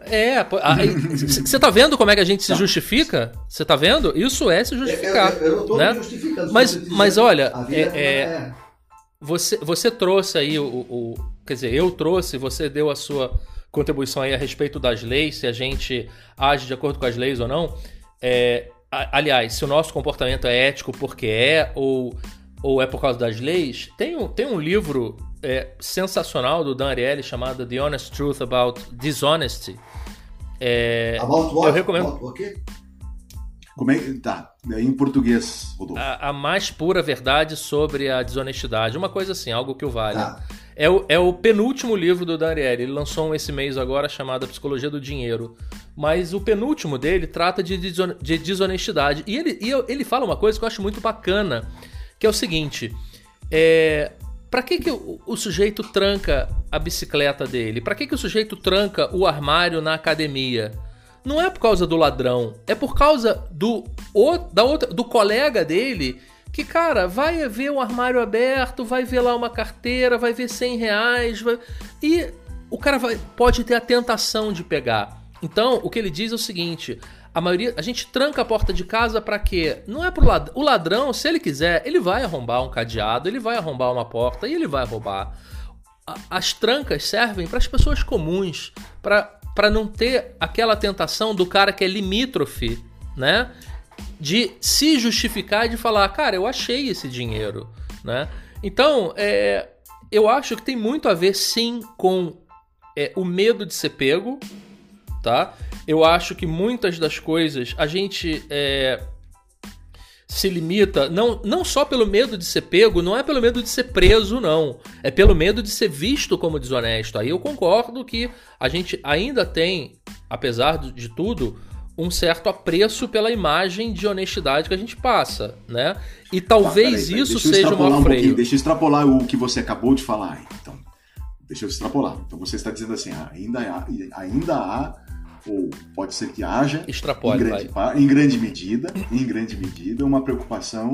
É, você tá vendo como é que a gente se justifica? Você tá vendo? Isso é se justificar. Eu, eu, eu não tô né? justificando. Mas, mas olha, é, é, é, você, você trouxe aí o, o, Quer dizer, eu trouxe, você deu a sua contribuição aí a respeito das leis, se a gente age de acordo com as leis ou não. É, aliás, se o nosso comportamento é ético porque é ou, ou é por causa das leis, tem um, tem um livro é, sensacional do Dan Ariely chamado The Honest Truth About Dishonesty. É, About what? Eu recomendo. About como é que tá? É em português, Rodolfo. A, a, mais pura verdade sobre a desonestidade. Uma coisa assim, algo que o vale. Tá. É, o, é o penúltimo livro do Daniel. Ele lançou um esse mês agora chamado Psicologia do Dinheiro. Mas o penúltimo dele trata de, de desonestidade. E ele, e ele fala uma coisa que eu acho muito bacana, que é o seguinte. É, para que, que o, o, sujeito tranca a bicicleta dele? Para que, que o sujeito tranca o armário na academia? não é por causa do ladrão, é por causa do, o, da outra, do colega dele que, cara, vai ver um armário aberto, vai ver lá uma carteira, vai ver 100 reais, vai... e o cara vai, pode ter a tentação de pegar. Então, o que ele diz é o seguinte: a maioria, a gente tranca a porta de casa para quê? Não é pro. O ladrão, se ele quiser, ele vai arrombar um cadeado, ele vai arrombar uma porta e ele vai roubar. As trancas servem para as pessoas comuns, para não ter aquela tentação do cara que é limítrofe, né? De se justificar e de falar, cara, eu achei esse dinheiro, né? Então, é, eu acho que tem muito a ver, sim, com é, o medo de ser pego, tá? Eu acho que muitas das coisas a gente é, se limita, não, não só pelo medo de ser pego, não é pelo medo de ser preso, não. É pelo medo de ser visto como desonesto. Aí eu concordo que a gente ainda tem, apesar de tudo, um certo apreço pela imagem de honestidade que a gente passa, né? E talvez ah, peraí, isso seja uma um freio. Deixa eu extrapolar o que você acabou de falar. Então, deixa eu extrapolar. Então você está dizendo assim, ah, ainda há, ainda há ou pode ser que haja Extrapole, em, grande, em grande medida, em grande medida, uma preocupação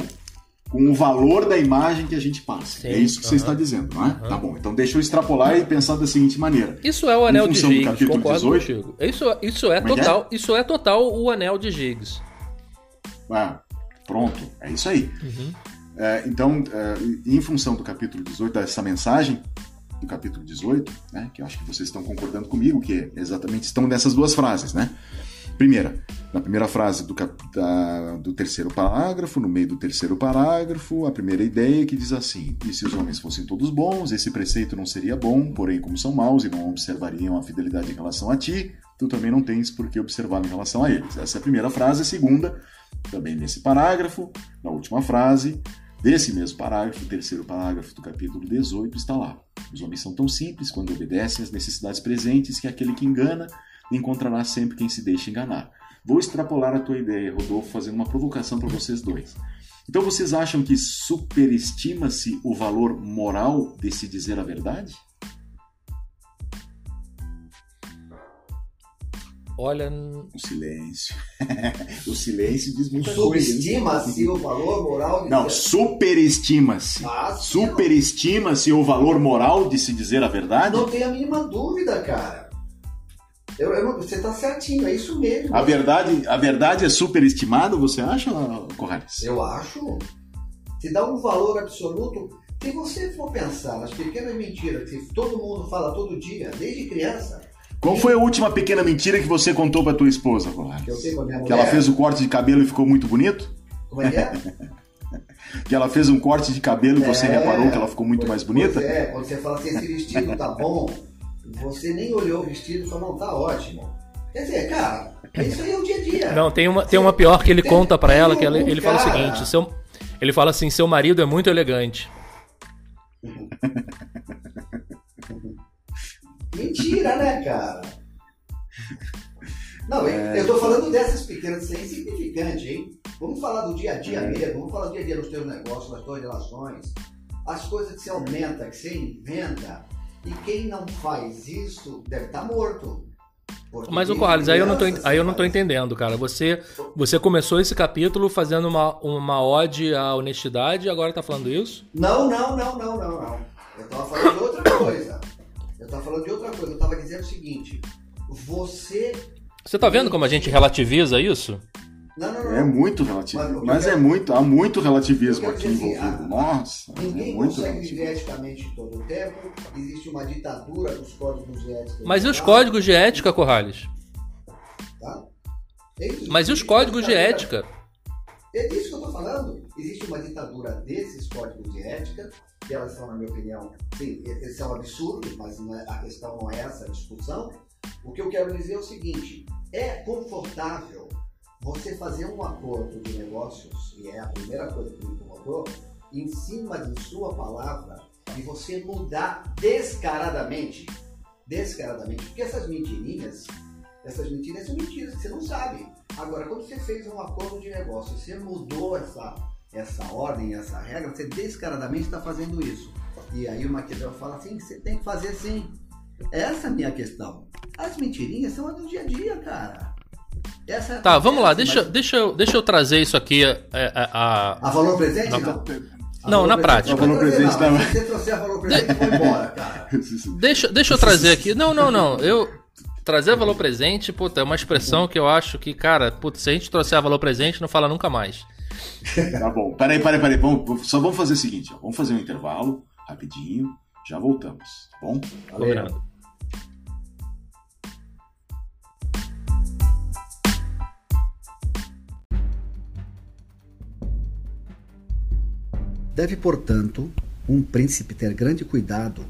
com o valor da imagem que a gente passa. Sim, é isso que uh -huh, você está dizendo, não é? Uh -huh. Tá bom. Então deixa eu extrapolar e pensar da seguinte maneira. Isso é o anel de Giggs, concordo 18, contigo. Isso, isso é, é, é total, é? isso é total o anel de Giggs. Ah, pronto, é isso aí. Uhum. É, então, é, em função do capítulo 18, dessa mensagem, capítulo 18, né, que eu acho que vocês estão concordando comigo, que exatamente estão nessas duas frases, né? Primeira, na primeira frase do, da, do terceiro parágrafo, no meio do terceiro parágrafo, a primeira ideia que diz assim: E se os homens fossem todos bons, esse preceito não seria bom, porém, como são maus e não observariam a fidelidade em relação a ti, tu também não tens por que observar em relação a eles. Essa é a primeira frase. A segunda, também nesse parágrafo, na última frase, Desse mesmo parágrafo, o terceiro parágrafo do capítulo 18 está lá. Os homens são tão simples quando obedecem às necessidades presentes que aquele que engana encontrará sempre quem se deixa enganar. Vou extrapolar a tua ideia, Rodolfo, fazendo uma provocação para vocês dois. Então vocês acham que superestima-se o valor moral de se dizer a verdade? Olha. O silêncio. [laughs] o silêncio diz muita coisa. Subestima-se o valor moral de Não, superestima-se. Ah, superestima-se o valor moral de se dizer a verdade? Não tenho a mínima dúvida, cara. Eu, eu, você está certinho, é isso mesmo. A verdade, a verdade é superestimada, você acha, Corrales? Eu acho. Se dá um valor absoluto. Se você for pensar nas pequenas mentiras que todo mundo fala todo dia, desde criança, qual foi a última pequena mentira que você contou pra tua esposa, Colar? Que eu sei mulher. Que ela fez o corte de cabelo e ficou muito bonito? Como é que é? [laughs] que ela fez um corte de cabelo e você é, reparou que ela ficou muito mais bonita? Pois é, quando você fala assim, esse vestido tá bom, você nem olhou o vestido e falou, não, tá ótimo. Quer dizer, cara, isso aí é o dia a dia. Não, tem uma, tem uma pior que ele tem, conta para ela, que ela, ele cara. fala o seguinte, seu, ele fala assim, seu marido é muito elegante. [laughs] mentira, né, cara? Não, é, eu tô falando dessas pequenas, isso é insignificante, hein? Vamos falar do dia a dia é. mesmo, vamos falar do dia a dia dos teus negócios, das tuas relações, as coisas que você aumenta, que você inventa. E quem não faz isso deve estar tá morto. Mas o Corrales, aí eu não tô, aí eu não tô entendendo, cara. Você, você começou esse capítulo fazendo uma, uma ode à honestidade e agora tá falando isso? Não, não, não, não, não, não. Eu tava falando de outra coisa. Eu tava falando de outra coisa. Eu tava dizendo o seguinte: você. Você tá vendo como a gente relativiza isso? Não, não, não. É muito relativismo. Mas, mas é muito, há muito relativismo aqui assim, envolvido. A, Nossa. Ninguém é muito consegue viver eticamente todo o tempo. Existe uma ditadura dos códigos de ética. Mas e os códigos de ética, Corrales? Tá? Mas e os códigos de ética? É disso que eu estou falando. Existe uma ditadura desses códigos de ética, que elas são, na minha opinião, sim, esse é um absurdo, mas é, a questão não é essa a discussão. O que eu quero dizer é o seguinte: é confortável você fazer um acordo de negócios, e é a primeira coisa que me incomodou, em cima de sua palavra, e você mudar descaradamente, descaradamente, porque essas mentirinhas, essas mentiras são mentiras que você não sabe. Agora, quando você fez um acordo de negócio, você mudou essa, essa ordem, essa regra, você descaradamente está fazendo isso. E aí o Maquiavel fala assim, você tem que fazer assim. Essa é a minha questão. As mentirinhas são a do dia a dia, cara. Essa tá, vamos lá, deixa, mas... deixa, eu, deixa eu trazer isso aqui. É, é, a, a valor presente? A, não, não na prática. valor presente. Se você trouxer a valor presente, de... foi embora, cara. [laughs] Deixa, deixa eu trazer aqui. Não, não, não. Eu. Trazer valor presente, puta, é uma expressão que eu acho que, cara, puta, se a gente trouxer valor presente, não fala nunca mais. [laughs] Tá bom. Peraí, peraí, peraí. Vamos, só vamos fazer o seguinte: ó. vamos fazer um intervalo, rapidinho, já voltamos, tá bom? Valeu. Deve, portanto, um príncipe ter grande cuidado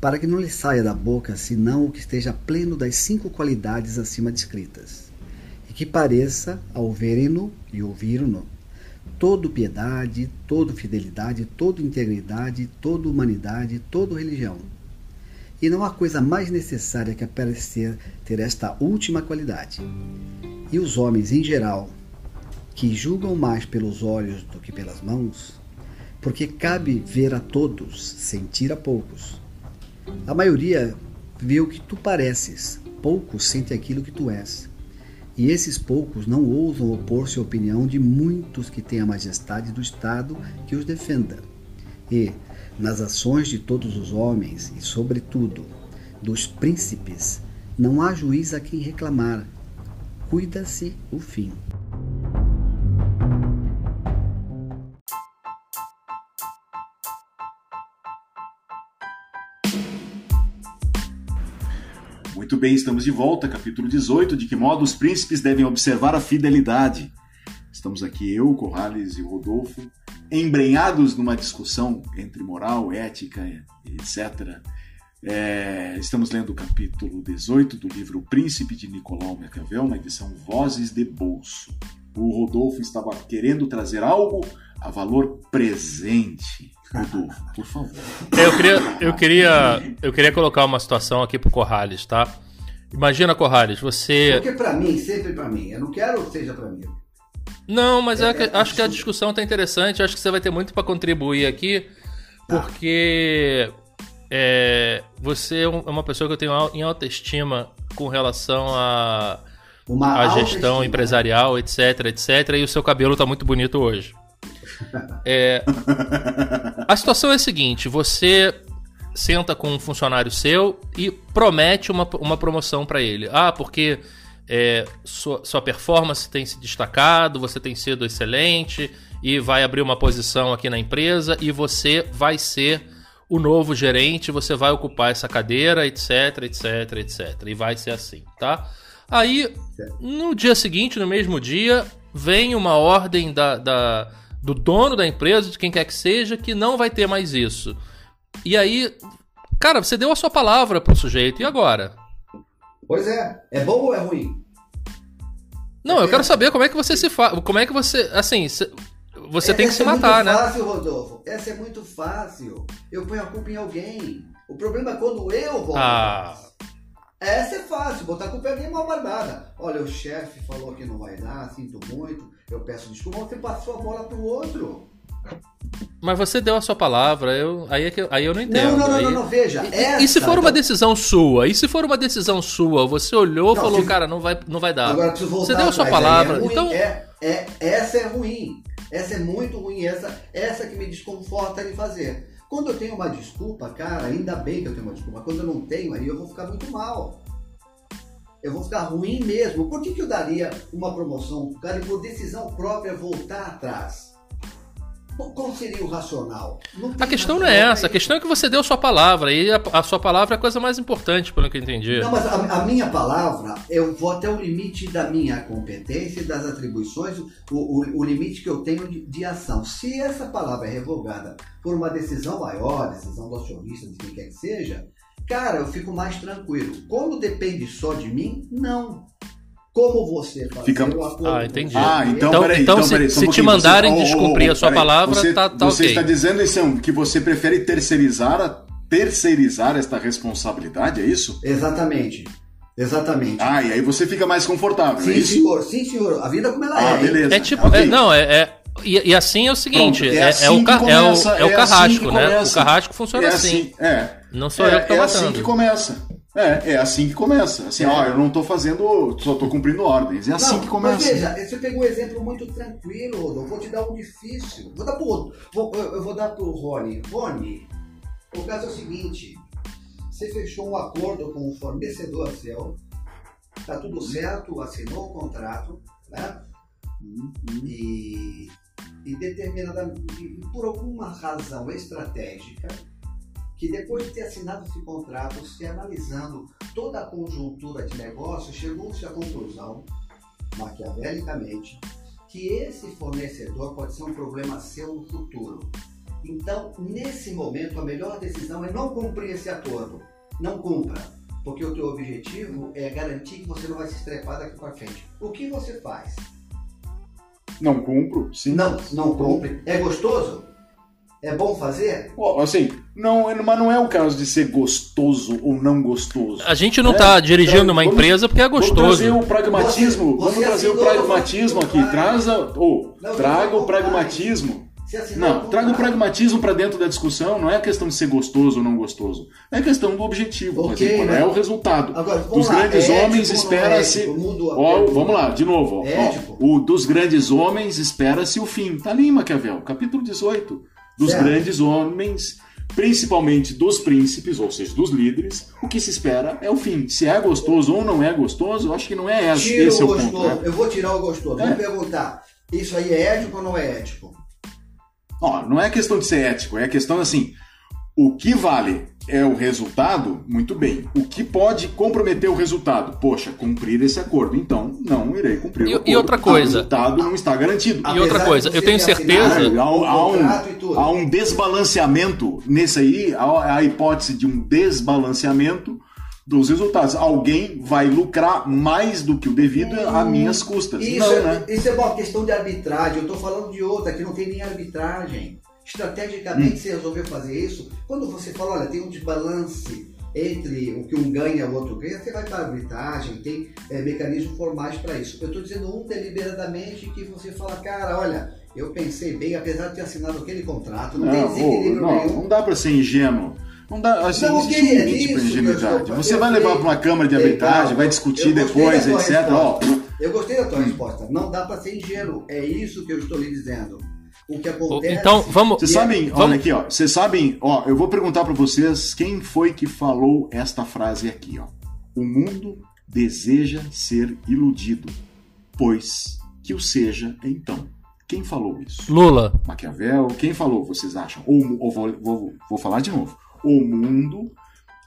para que não lhe saia da boca senão o que esteja pleno das cinco qualidades acima descritas, e que pareça, ao verem-no e ouvirem-no, todo piedade, todo fidelidade, toda integridade, toda humanidade, toda religião. E não há coisa mais necessária que aparecer ter esta última qualidade. E os homens em geral, que julgam mais pelos olhos do que pelas mãos, porque cabe ver a todos, sentir a poucos. A maioria vê o que tu pareces, poucos sentem aquilo que tu és. E esses poucos não ousam opor-se à opinião de muitos que têm a majestade do Estado que os defenda. E, nas ações de todos os homens, e sobretudo dos príncipes, não há juiz a quem reclamar. Cuida-se o fim. Bem, estamos de volta, capítulo 18, de que modo os príncipes devem observar a fidelidade. Estamos aqui, eu, Corrales e Rodolfo, embrenhados numa discussão entre moral, ética, etc. É, estamos lendo o capítulo 18 do livro Príncipe de Nicolau Maquiavel, na edição Vozes de Bolso. O Rodolfo estava querendo trazer algo a valor presente. Rodolfo, por favor. Eu queria, eu queria, eu queria colocar uma situação aqui pro Corrales, tá? Imagina, Corrales, você. Porque pra mim, sempre pra mim. Eu não quero que seja pra mim. Não, mas é, é, acho que a discussão tá interessante. Acho que você vai ter muito para contribuir aqui, tá. porque é, você é uma pessoa que eu tenho em alta estima com relação a, a gestão empresarial, etc, etc. E o seu cabelo tá muito bonito hoje. [laughs] É, a situação é a seguinte: você senta com um funcionário seu e promete uma, uma promoção para ele. Ah, porque é, sua, sua performance tem se destacado, você tem sido excelente e vai abrir uma posição aqui na empresa e você vai ser o novo gerente, você vai ocupar essa cadeira, etc, etc, etc. E vai ser assim, tá? Aí, no dia seguinte, no mesmo dia, vem uma ordem da, da do dono da empresa, de quem quer que seja, que não vai ter mais isso. E aí, cara, você deu a sua palavra pro sujeito, e agora? Pois é, é bom ou é ruim? Não, é eu quero saber como é que você se faz. Como é que você. Assim, você tem que se matar, né? Essa é muito fácil, Rodolfo. Essa é muito fácil. Eu ponho a culpa em alguém. O problema é quando eu volto Ah. Essa é fácil, botar a culpa em alguém mal barbada. Olha, o chefe falou que não vai dar, sinto muito, eu peço desculpa, você passou a bola pro outro. Mas você deu a sua palavra, eu, aí, é que, eu- aí eu não entendo. Não, não, não, aí- não, não, veja. E- essa, e se for uma então- decisão sua? E se for uma decisão sua? Você olhou e Não, falou, se- cara, não vai, não vai dar. Agora preciso voltar você deu a sua atrás, palavra. é ruim, então, é, é- essa é ruim. Essa é muito ruim. Essa, essa que me desconforta de fazer. Quando eu tenho uma desculpa, cara, ainda bem que eu tenho uma desculpa. Quando eu não tenho, aí eu vou ficar muito mal. Eu vou ficar ruim mesmo. Por que, que eu daria uma promoção pro cara e por decisão própria voltar atrás? Qual- seria o racional? A questão não é essa. A questão é que você deu a sua palavra. E a, a sua palavra é a coisa mais importante, pelo que eu entendi. Não, mas a, a minha palavra, eu vou até o limite da minha competência e das atribuições, o, o- o limite que eu tenho de, de ação. Se essa palavra é revogada por uma decisão maior, decisão do acionista, de quem quer que seja, cara, eu fico mais tranquilo. Quando depende só de mim, não. Como você fazer Fica- o acordo Ah, entendi. Ah, então, Então- peraí, então então, se- peraí, só um se te mandarem você- descumprir a sua peraí, palavra, você, tá- tá Você ok. está dizendo, Essão, que você prefere terceirizar, a- terceirizar esta responsabilidade, é isso? Exatamente. Exatamente. Ah, e aí você fica mais confortável, é sim, isso? senhor. Sim, senhor. A vida como ela Ah, é. hein? beleza. É tipo, Ok. é- não, é, é- e, e assim é o seguinte, Pronto, é é, é assim o, que ca- é, começa, o, é o é assim carrasco, que né? começa. O carrasco funciona É assim. assim, é. Não sou é, eu que tô é matando. assim que começa. É, é assim que começa. Assim, ó, eu não tô fazendo, só tô cumprindo ordens. É assim Não, que Mas começa. veja, você pegou um exemplo muito tranquilo, Rodolfo. Vou te dar um difícil. Vou dar pro outro. Vou, eu vou dar pro Rony. Rony, o caso é o seguinte: você fechou um acordo com o fornecedor seu, tá tudo certo, assinou o contrato, né? E, e determinada. e por alguma razão estratégica, que depois de ter assinado esse contrato, se analisando toda a conjuntura de negócio, chegou-se à conclusão, maquiavelicamente, que esse fornecedor pode ser um problema seu no futuro. Então, nesse momento, a melhor decisão é não cumprir esse acordo. Não cumpra, porque o teu objetivo é garantir que você não vai se estrepar daqui para frente. O que você faz? Não cumpro, sim. Não, não cumpre. É gostoso? É bom fazer? Ó, Assim, não, mas não é o caso de ser gostoso ou não gostoso. A gente não É, tá dirigindo então, uma vamos- empresa porque é Vamos gostoso. trazer o pragmatismo. Você- vamos você trazer o pragmatismo aqui. Traza, ou Não, traga o pragmatismo. Não, traga o pragmatismo para dentro da discussão. Não é questão de ser gostoso ou não gostoso. É questão do objetivo. Ok, assim, qual né? é o resultado. Agora, vamos Dos lá, grandes ético homens espera-se. Ó, pergunta. vamos lá, de novo. ó. Ético. Ó, o dos grandes homens espera-se o fim. Tá ali, Maquiavel, capítulo 18. Dos Certo. grandes homens, principalmente dos príncipes, ou seja, dos líderes, o que se espera é o fim. Se é gostoso ou não é gostoso, eu acho que não é esse, Tira esse é o o ponto. gostoso. né? Eu vou tirar o gostoso. É. Vamos perguntar. Isso aí é ético ou não é ético? Ó, não é questão de ser ético, é questão assim. O que vale é o resultado, muito bem. O que pode comprometer o resultado? Poxa, cumprir esse acordo. Então, não irei cumprir E- o e acordo. outra coisa? O resultado não está garantido. E outra coisa, eu tenho certeza- Há, há um, e há um desbalanceamento nesse aí, há a hipótese de um desbalanceamento dos resultados. Alguém vai lucrar mais do que o devido a minhas custas. Isso, não, é, né? isso é uma questão de arbitragem. Eu estou falando de outra, que não tem nem arbitragem. Estrategicamente, Hum. você resolveu fazer isso. Quando você fala, olha, tem um desbalance entre o que um ganha e o outro ganha, você vai para a arbitragem, tem é, mecanismos formais para isso. Eu estou dizendo um deliberadamente que você fala, cara, olha, eu pensei bem, apesar de ter assinado aquele contrato, não, tem Não, desequilíbrio não, nenhum. não dá para ser ingênuo. Não dá, assim, Não, existe um é limite para ingenuidade. Você vai levar para uma câmara de arbitragem, vai discutir depois, etc. Ó. Eu gostei da tua resposta. Não dá para ser ingênuo. É isso que eu estou lhe dizendo. O que acontece. Então, vamos. Vocês é- sabem, vamos- olha aqui, ó. Vocês sabem, ó, eu vou perguntar para vocês quem foi que falou esta frase aqui, ó. O mundo deseja ser iludido, pois que o seja então. Quem falou isso? Lula. Maquiavel? Quem falou, vocês acham? Ou, ou vou, vou, vou falar de novo. O mundo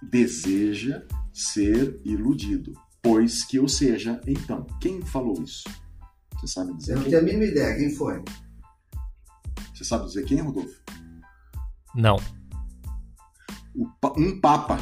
deseja ser iludido, pois que o seja então. Quem falou isso? Você sabe dizer Eu não tenho a mínima ideia. Quem foi? Você sabe dizer quem, Rodolfo? Não. Pa- um papa.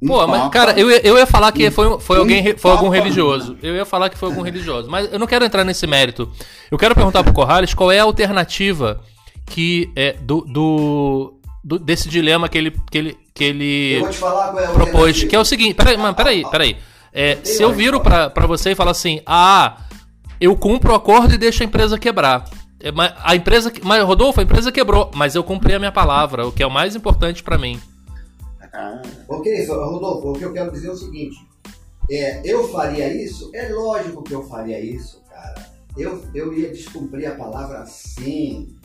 Um Pô, mas, papa- cara, eu, ia- eu ia falar que foi, foi um alguém, foi algum religioso. Eu ia falar que foi algum religioso. Mas eu não quero entrar nesse mérito. Eu quero perguntar pro Corrales qual é a alternativa que é do, do, do- desse dilema que ele, que ele que ele é propôs, que é o seguinte, peraí, mano, peraí, peraí. É, se eu viro pra, pra você e falar assim, ah, eu cumpro o acordo e deixo a empresa quebrar. É, a empresa, mas Rodolfo, a empresa quebrou, mas eu cumpri a minha palavra, o que é o mais importante pra mim. Ah, Ok, Rodolfo, o que eu quero dizer é o seguinte: é, eu faria isso? É lógico que eu faria isso, cara. Eu, eu ia descumprir a palavra sim,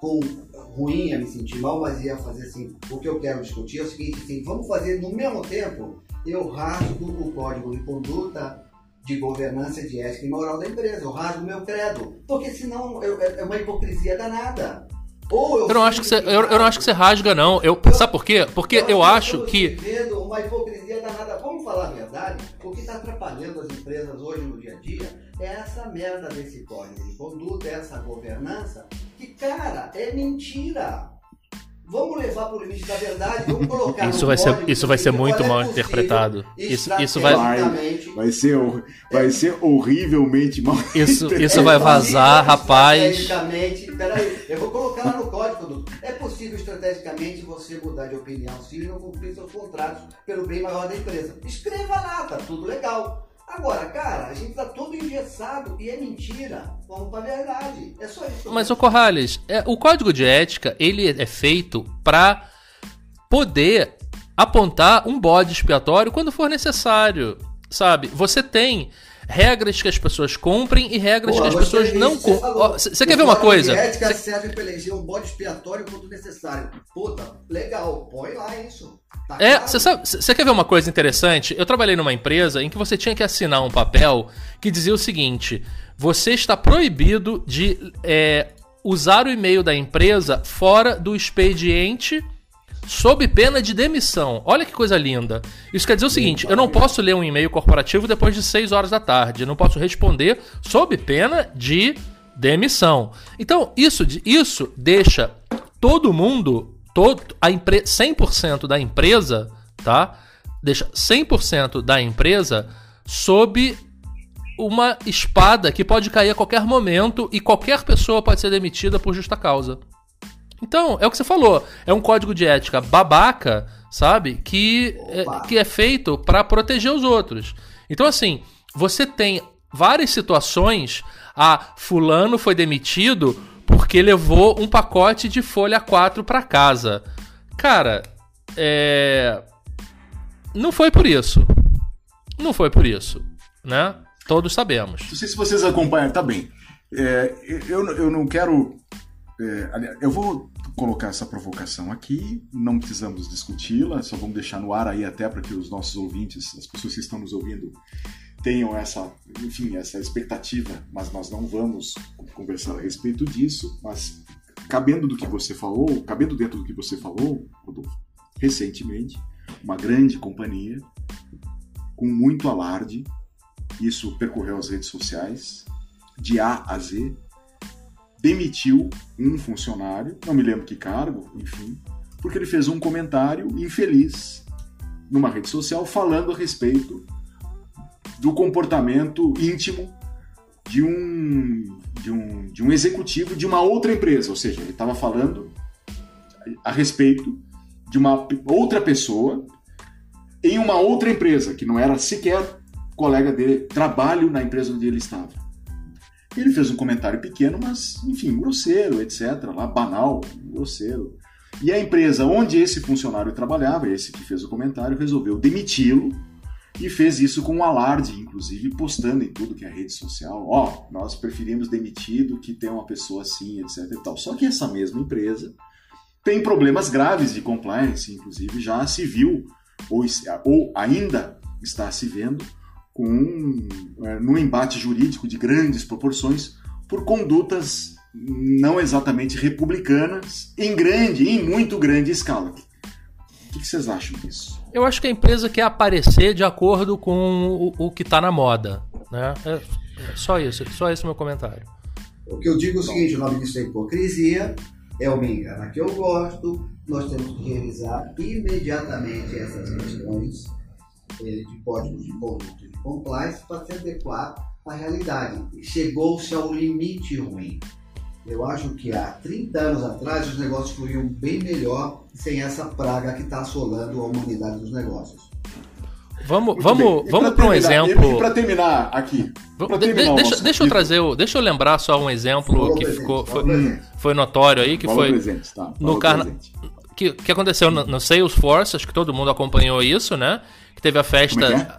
com ruim, ia me sentir mal, mas ia fazer assim. O que eu quero discutir é o seguinte: assim, vamos fazer no mesmo tempo, eu rasgo o código de conduta de governança de ética e moral da empresa, eu rasgo meu credo, porque senão eu- é é uma hipocrisia danada. Ou Eu não acho que você, eu, eu não acho que você rasga não. Eu, sabe por quê? Porque eu acho que uma hipocrisia danada. Vamos falar a verdade? O que está atrapalhando as empresas hoje no dia a dia é essa merda desse código de conduta, essa governança, que, cara, é mentira. Vamos levar para o limite da verdade, vamos colocar Isso vai ser- isso vai ser muito é mal interpretado. Isso- isso vai- vai ser, vai ser horrivelmente mal. [laughs] isso, é isso vai vazar, possível rapaz. Estrategicamente, peraí, eu vou colocar lá no código. Du. É possível estrategicamente você mudar de opinião se não cumprir seus contratos pelo bem maior da empresa. Escreva lá, tá tudo legal. Agora, cara, a gente tá todo engessado e é mentira. Vamos pra verdade. É só isso. Mas, o Corrales, é, o código de ética, ele é feito pra poder apontar um bode expiatório quando for necessário, sabe? Você tem regras que as pessoas cumprem e regras Pô, que as pessoas não que você quer ver uma coisa? de ética Cê- serve para eleger um bode expiatório quando necessário. Puta, legal, põe lá isso. Tá É, claro. você sabe, você quer ver uma coisa interessante? Eu trabalhei numa empresa em que você tinha que assinar um papel que dizia o seguinte: você está proibido de é, usar o e-mail da empresa fora do expediente sob pena de demissão. Olha que coisa linda. Isso quer dizer o seguinte: eu não posso ler um e-mail corporativo depois de 6 horas da tarde. Eu não posso responder sob pena de demissão. Então, isso, isso deixa todo mundo, todo, a empre 100% da empresa, tá? Deixa 100% da empresa sob uma espada que pode cair a qualquer momento e qualquer pessoa pode ser demitida por justa causa. Então, é o que você falou. É um código de ética babaca, sabe? Que é, que é feito pra proteger os outros. Então, assim, você tem várias situações. Ah, Fulano foi demitido porque levou um pacote de folha 4 pra casa. Cara, é. Não foi por isso. Não foi por isso, né? Todos sabemos. Não sei se vocês acompanham, tá bem. É, eu, eu não quero. É, eu vou colocar essa provocação aqui, não precisamos discuti-la, só vamos deixar no ar aí até para que os nossos ouvintes, as pessoas que estão nos ouvindo, tenham essa, enfim, essa expectativa, mas nós não vamos conversar a respeito disso, mas cabendo do que você falou, cabendo dentro do que você falou, Rodolfo, recentemente, uma grande companhia com muito alarde, isso percorreu as redes sociais, de A a Z, demitiu um funcionário, não me lembro que cargo, enfim, porque ele fez um comentário infeliz numa rede social falando a respeito do comportamento íntimo de um, de um, de um executivo de uma outra empresa, ou seja, ele estava falando a respeito de uma outra pessoa em uma outra empresa, que não era sequer colega dele, trabalho na empresa onde ele estava. Ele fez um comentário pequeno, mas, enfim, grosseiro, etc., lá, banal, grosseiro. E a empresa onde esse funcionário trabalhava, esse que fez o comentário, resolveu demiti-lo e fez isso com um alarde, inclusive postando em tudo que é rede social. Ó, nós preferimos demitir do que ter uma pessoa assim, etc. E tal. Só que essa mesma empresa tem problemas graves de compliance, inclusive já se viu, ou, ou ainda está se vendo, com um, é, no embate jurídico de grandes proporções por condutas não exatamente republicanas em grande, em muito grande escala. O que vocês acham disso? Eu acho que a empresa quer aparecer de acordo com o, o que está na moda, né? É, é só isso, só esse meu comentário. O que eu digo é o seguinte, o nome disso é hipocrisia, é uma engana que eu gosto, nós temos que revisar imediatamente essas questões eh, de códigos de conduta e compliance para se adequar à realidade. Chegou-se ao limite ruim. Eu acho que há 30 anos atrás os negócios fluíam bem melhor sem essa praga que está assolando a humanidade dos negócios. Vamos, Muito vamos, bem. vamos para um exemplo. Para terminar aqui. De- pra de- terminar deixa, nosso deixa eu trazer, o- deixa eu lembrar só um exemplo Valor que presente, ficou foi, foi notório aí que Valor foi presente, tá? no Valor carna- presente. que, que aconteceu no, no Salesforce, acho que todo mundo acompanhou isso, né? Que teve a festa Como é que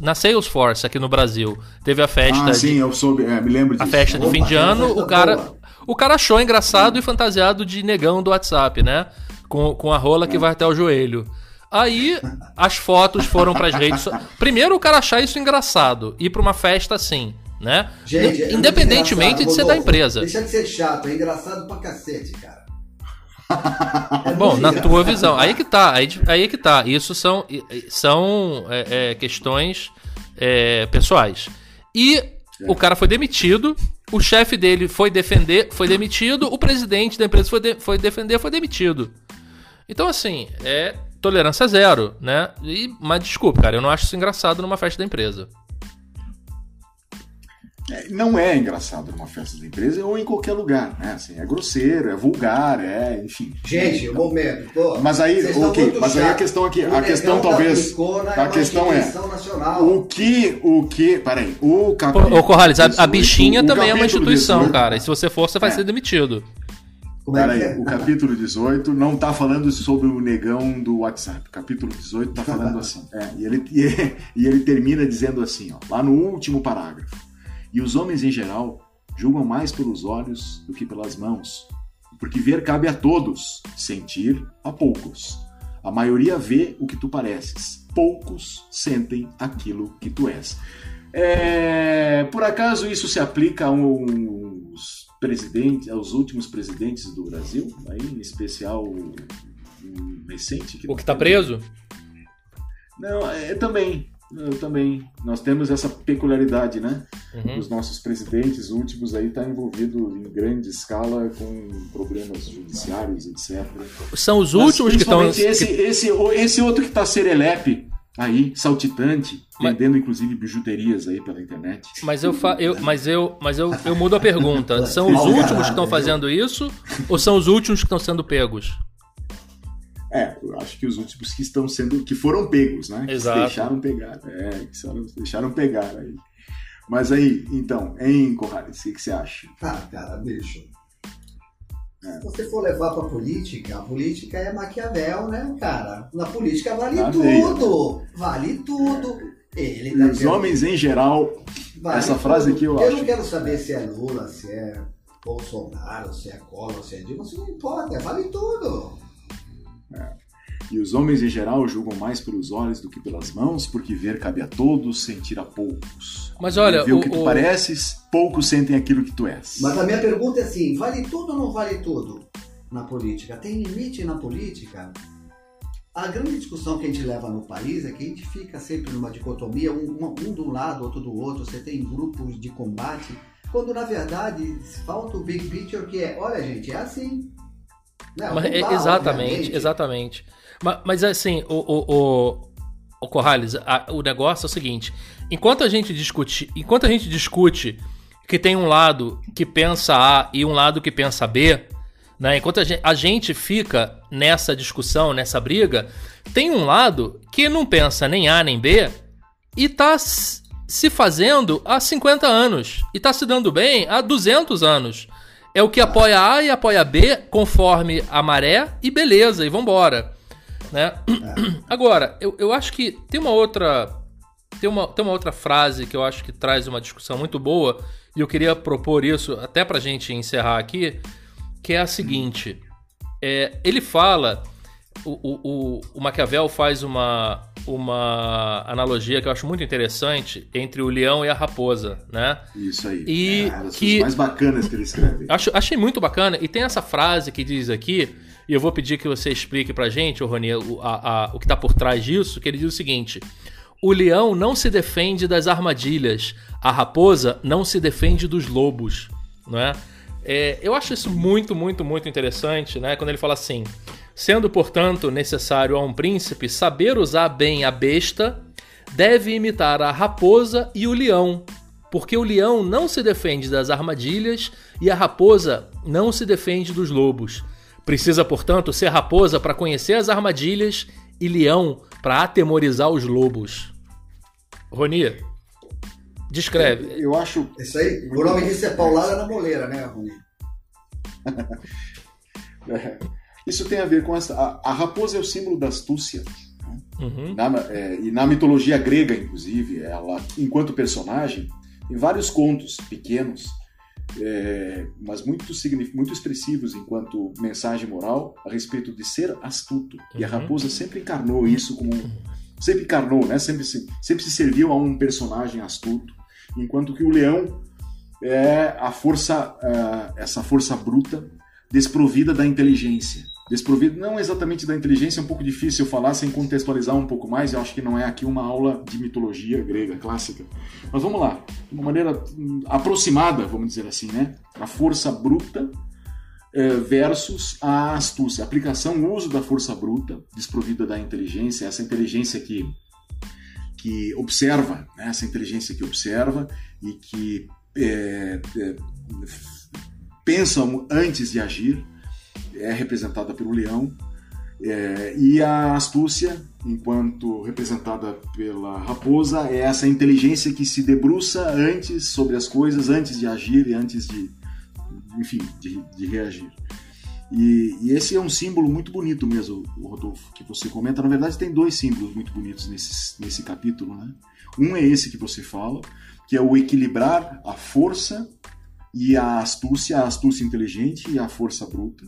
na Salesforce aqui no Brasil. Teve a festa Ah, de, sim, eu soube, é, me lembro disso. a festa de Opa, fim de ano, o cara boa. o cara achou engraçado e fantasiado de negão do WhatsApp, né? Com, com a rola É. que vai até o joelho. Aí as fotos foram pras redes. so- Primeiro o cara achar isso engraçado, ir pra uma festa assim, né? Gente, é Independentemente de ser da empresa. Deixa de ser chato, é engraçado pra cacete, cara. É [laughs] Bom, na tua visão. Aí que tá, aí, aí que tá. Isso são, são é, é, questões é, pessoais. E o cara foi demitido, o chefe dele foi defender, foi demitido, o presidente da empresa foi, de- foi defender, foi demitido. Então, assim, é tolerância zero, né? E, mas desculpa, cara, eu não acho isso engraçado numa festa da empresa. É, Não é engraçado numa festa da empresa ou em qualquer lugar, né? Assim, é grosseiro, é vulgar, é, enfim. Gente, um momento. Pô, Mas aí, ok, mas aí a questão aqui, O a questão da talvez, a questão é, instituição nacional. O que, o que, peraí, o capítulo... Ô, Corrales, a, a 18, bichinha o também é uma instituição, 18 cara. E se você for, você vai É. ser demitido. É Peraí, é? o capítulo 18 não está falando sobre o negão do WhatsApp. O capítulo 18 está falando assim. É, e, ele, e, ele termina dizendo assim, ó, lá no último parágrafo. E os homens em geral julgam mais pelos olhos do que pelas mãos. Porque ver cabe a todos, sentir a poucos. A maioria vê o que tu pareces, poucos sentem aquilo que tu és. É, por acaso isso se aplica aos presidentes, aos últimos presidentes do Brasil, aí, em especial o, o recente? O nós que tá temos? preso? Não, é, também. Eu também. Nós temos essa peculiaridade, né? Uhum. Os nossos presidentes últimos aí tá envolvido em grande escala com problemas judiciários, etc. São os Mas, últimos que estão. Esse, esse, esse outro que tá serelepe aí, saltitante, Mas- vendendo inclusive bijuterias aí pela internet. Mas eu, fa... eu, mas eu, mas eu, eu mudo a pergunta. [laughs] São os últimos que estão fazendo isso ou são os últimos que estão sendo pegos? É, eu acho que os últimos que estão sendo, que foram pegos, né? Que se Exato. deixaram pegar. É, que se deixaram pegar aí. Mas aí, então, hein, Corrales, o que, que você acha? Ah, cara, bicho. É. Se você for levar pra política, a política é Maquiavel, né, cara? Na política vale Na veia, tudo. Vale tudo. Ele tá Os dizendo- homens em geral, vale essa frase tudo. aqui eu Eu acho não quero saber se é Lula, se é Bolsonaro, se é Collor, se é Dilma. Isso não importa, vale tudo. E os homens em geral julgam mais pelos olhos do que pelas mãos, porque ver cabe a todos, sentir a poucos. Mas olha, ver o, o- que tu o- pareces, poucos sentem aquilo que tu és. Mas a minha pergunta é assim: vale tudo ou não vale tudo na política? Tem limite na política? A grande discussão que a gente leva no país é que a gente fica sempre numa dicotomia, um, um, de um lado, outro do outro, você tem grupos de combate, quando na verdade falta o big picture que é, olha gente, é assim. Não, Mas não é- dá, exatamente, obviamente. exatamente. Mas, mas assim, o, o, o, o Corrales, a- o negócio é o seguinte: enquanto a gente discute, enquanto a gente discute que tem um lado que pensa A e um lado que pensa B, né? Enquanto a gente, a gente fica nessa discussão, nessa briga, tem um lado que não pensa nem A nem B e tá se fazendo há 50 anos e tá se dando bem há 200 anos. É o que apoia A e apoia B conforme a maré e beleza, e vambora. Né? [clears throat] Agora, eu, eu acho que tem uma outra. Tem uma, tem uma outra frase que eu acho que traz uma discussão muito boa, e eu queria propor isso até pra gente encerrar aqui, que é a seguinte. É, ele fala. O, o, o, Maquiavel faz uma, uma analogia que eu acho muito interessante entre o leão e a raposa, né? Isso aí. E é que- mais bacanas que ele escreve. [laughs] Acho, achei muito bacana. E tem essa frase que diz aqui, e eu vou pedir que você explique pra gente, ô Rony, o, a- a- o que tá por trás disso, que ele diz o seguinte: O leão não se defende das armadilhas, a raposa não se defende dos lobos, não é? É, eu acho isso muito, muito, muito interessante, né? Quando ele fala assim: sendo, portanto, necessário a um príncipe saber usar bem a besta, deve imitar a raposa e o leão, porque o leão não se defende das armadilhas e a raposa não se defende dos lobos. Precisa, portanto, ser raposa para conhecer as armadilhas e leão para atemorizar os lobos. Roni, descreve. Eu acho. Isso aí, o nome disso é paulada na moleira, né, Rony? [laughs] [laughs] É, isso tem a ver com essa. A, a raposa é o símbolo da astúcia. né? Uhum. Na- é, e na mitologia grega, inclusive, ela, enquanto personagem, tem vários contos pequenos, é, mas muito, muito expressivos enquanto mensagem moral a respeito de ser astuto. E a Uhum. raposa sempre encarnou isso como. Sempre encarnou, né? Sempre se, sempre se serviu a um personagem astuto, enquanto que o leão é a força, ah, essa força bruta desprovida da inteligência. Desprovida não exatamente da inteligência, é um pouco difícil falar sem contextualizar um pouco mais, eu acho que não é aqui uma aula de mitologia grega clássica. Mas vamos lá, de uma maneira hum, aproximada, vamos dizer assim, né? A força bruta eh, versus a astúcia. A aplicação, o uso da força bruta, desprovida da inteligência, essa inteligência que, que observa, né? essa inteligência que observa e que eh, eh, pensa antes de agir, é representada pelo leão. É, e a astúcia, enquanto representada pela raposa, é essa inteligência que se debruça antes sobre as coisas, antes de agir e antes de, enfim, de, de reagir. E, e esse é um símbolo muito bonito mesmo, Rodolfo, que você comenta. Na verdade, tem dois símbolos muito bonitos nesse, nesse capítulo. Né? Um é esse que você fala, que é o equilibrar a força e a astúcia, a astúcia inteligente e a força bruta.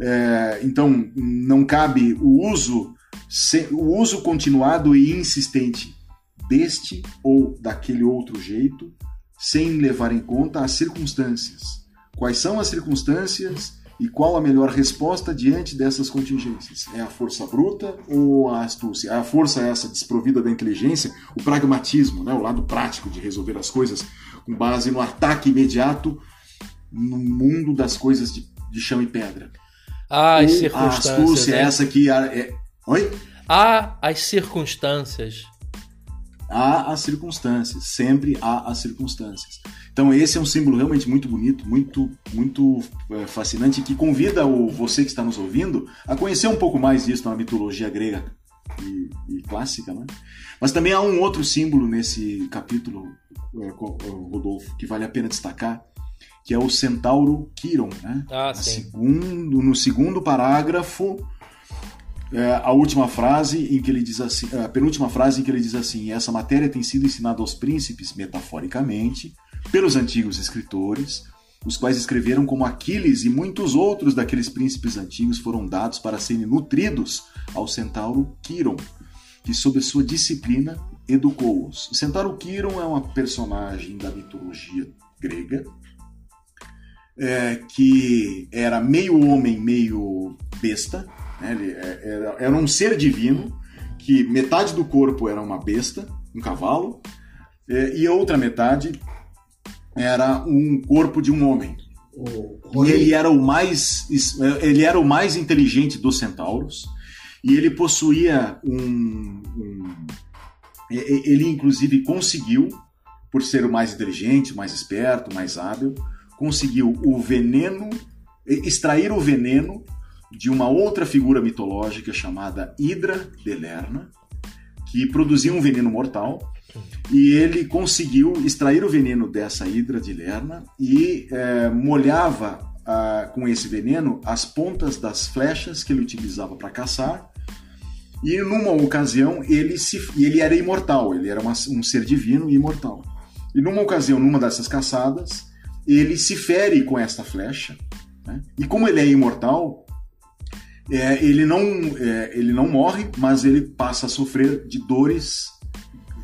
É, então, não cabe o uso, o uso continuado e insistente deste ou daquele outro jeito, sem levar em conta as circunstâncias. Quais são as circunstâncias e qual a melhor resposta diante dessas contingências? É a força bruta ou a astúcia? A força é essa desprovida da inteligência, o pragmatismo, né? o lado prático de resolver as coisas com base no ataque imediato no mundo das coisas de, de chão e pedra. As Ou a circunstâncias. astúcia, né? essa que a- é... Oi? Há as circunstâncias. Há as circunstâncias, sempre há as circunstâncias. Então esse é um símbolo realmente muito bonito, muito muito é, fascinante que convida o você que está nos ouvindo a conhecer um pouco mais disso na mitologia grega e, e clássica, né? Mas também há um outro símbolo nesse capítulo, é, Rodolfo, que vale a pena destacar, que é o centauro Quiron, né? Ah, sim. segundo, no segundo parágrafo, é, a última frase em que ele diz assim, a penúltima frase em que ele diz assim: essa matéria tem sido ensinada aos príncipes metaforicamente pelos antigos escritores, os quais escreveram como Aquiles e muitos outros daqueles príncipes antigos foram dados para serem nutridos ao centauro Quiron, que sob sua disciplina educou-os. O centauro Quiron é uma personagem da mitologia grega é, que era meio homem, meio besta. né? Ele é- era, era um ser divino que metade do corpo era uma besta, um cavalo, é, e a outra metade era um corpo de um homem. E ele era o mais ele era o mais inteligente dos centauros e ele possuía um, um- ele inclusive conseguiu por ser o mais inteligente, mais esperto, mais hábil, conseguiu o veneno extrair o veneno de uma outra figura mitológica chamada Hidra de Lerna, que produzia um veneno mortal e ele conseguiu extrair o veneno dessa hidra de Lerna e eh, molhava ah, com esse veneno as pontas das flechas que ele utilizava para caçar. E numa ocasião ele se ele era imortal, ele era uma- um ser divino e imortal. E numa ocasião, numa dessas caçadas, ele se fere com esta flecha. né? E como ele é imortal, é, ele, não, é, ele não morre, mas ele passa a sofrer de dores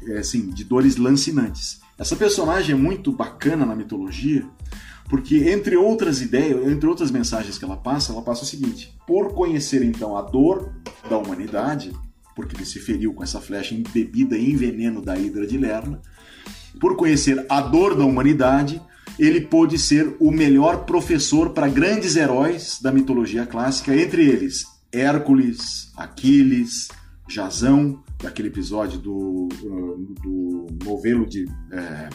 é, assim, de dores lancinantes. Essa personagem é muito bacana na mitologia, porque entre outras ideias, entre outras mensagens que ela passa, ela passa o seguinte: por conhecer então a dor da humanidade, porque ele se feriu com essa flecha embebida em veneno da Hidra de Lerna, por conhecer a dor da humanidade, ele pôde ser o melhor professor para grandes heróis da mitologia clássica, entre eles Hércules, Aquiles, Jasão, daquele episódio do, uh, do novelo de é,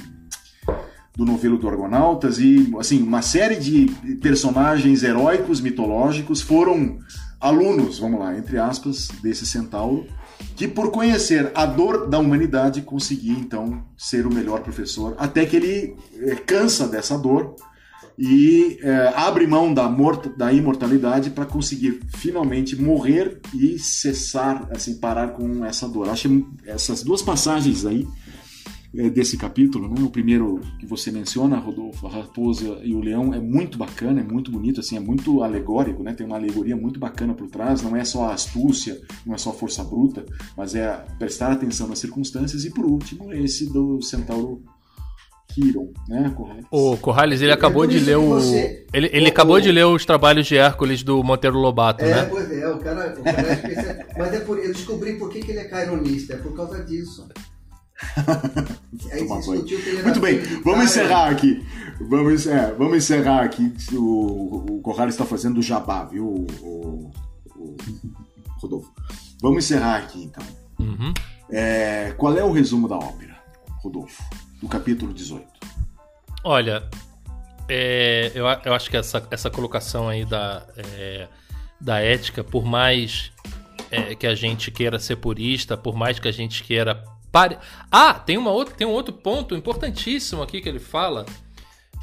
do novelo do Argonautas e assim uma série de personagens heróicos mitológicos foram alunos, vamos lá, entre aspas, desse centauro, que por conhecer a dor da humanidade conseguia então ser o melhor professor, até que ele é, cansa dessa dor e é, abre mão da, da imortalidade para conseguir finalmente morrer e cessar, assim, parar com essa dor. Acho essas duas passagens aí desse capítulo, né? O primeiro que você menciona, Rodolfo, a raposa e o leão, é muito bacana, é muito bonito, assim, é muito alegórico, né? Tem uma alegoria muito bacana por trás, não é só a astúcia, não é só a força bruta, mas é prestar atenção nas circunstâncias e por último, esse do centauro Kiron, né, Corrales? O Corrales, ele acabou de ler o. Você... Ele, ele o, acabou o... de ler os trabalhos de Hércules do Monteiro Lobato, é, né? É, pois é, o cara. O cara é Mas é por, eu descobri por que, que ele é caironista, é por causa disso. [laughs] Muito bem, vamos encerrar aqui. Vamos, é, vamos encerrar aqui. O, o Corrales está fazendo o jabá, viu, o, o, Rodolfo? Vamos encerrar aqui então. Uhum. É, qual é o resumo da ópera, Rodolfo, do capítulo 18? Olha, é, eu, eu acho que essa, essa colocação aí da, é, da ética, por mais é, que a gente queira ser purista, por mais que a gente queira Pare... Ah, tem, uma outra, tem um outro ponto importantíssimo aqui que ele fala,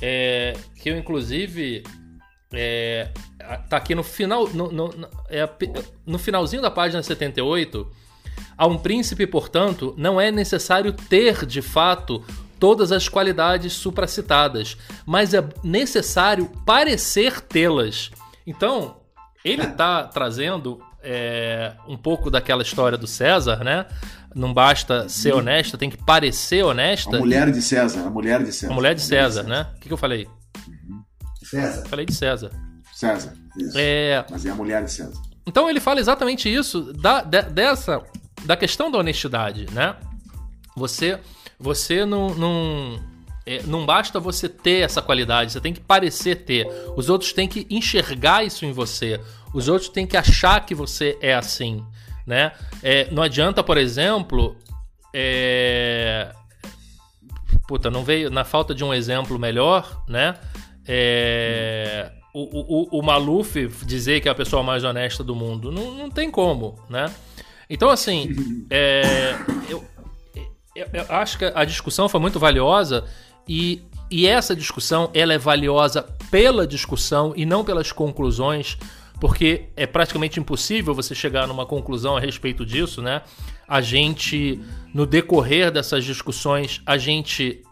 é, que eu inclusive é, tá aqui no final, no, no, é, no finalzinho da página 78. A um príncipe, portanto, não é necessário ter de fato todas as qualidades supracitadas, mas é necessário parecer tê-las. Então, ele está trazendo é, um pouco daquela história do César, né? Não basta ser honesta, tem que parecer honesta. A mulher de César, a mulher de César. A mulher de César, né? O que, que eu falei? César. Falei de César. César, isso. É... Mas é a mulher de César. Então ele fala exatamente isso, da, de, dessa, da questão da honestidade, né? Você, você não, não, é, não basta você ter essa qualidade, você tem que parecer ter. Os outros têm que enxergar isso em você. Os outros têm que achar que você é assim, né? É, não adianta, por exemplo, é... puta, não veio na falta de um exemplo melhor, né? É... O, o, o Maluf dizer que é a pessoa mais honesta do mundo, não, não tem como, né? Então, assim, [laughs] é... eu, eu, eu acho que a discussão foi muito valiosa e, e essa discussão ela é valiosa pela discussão e não pelas conclusões porque é praticamente impossível você chegar numa conclusão a respeito disso, né? A gente, no decorrer dessas discussões, a gente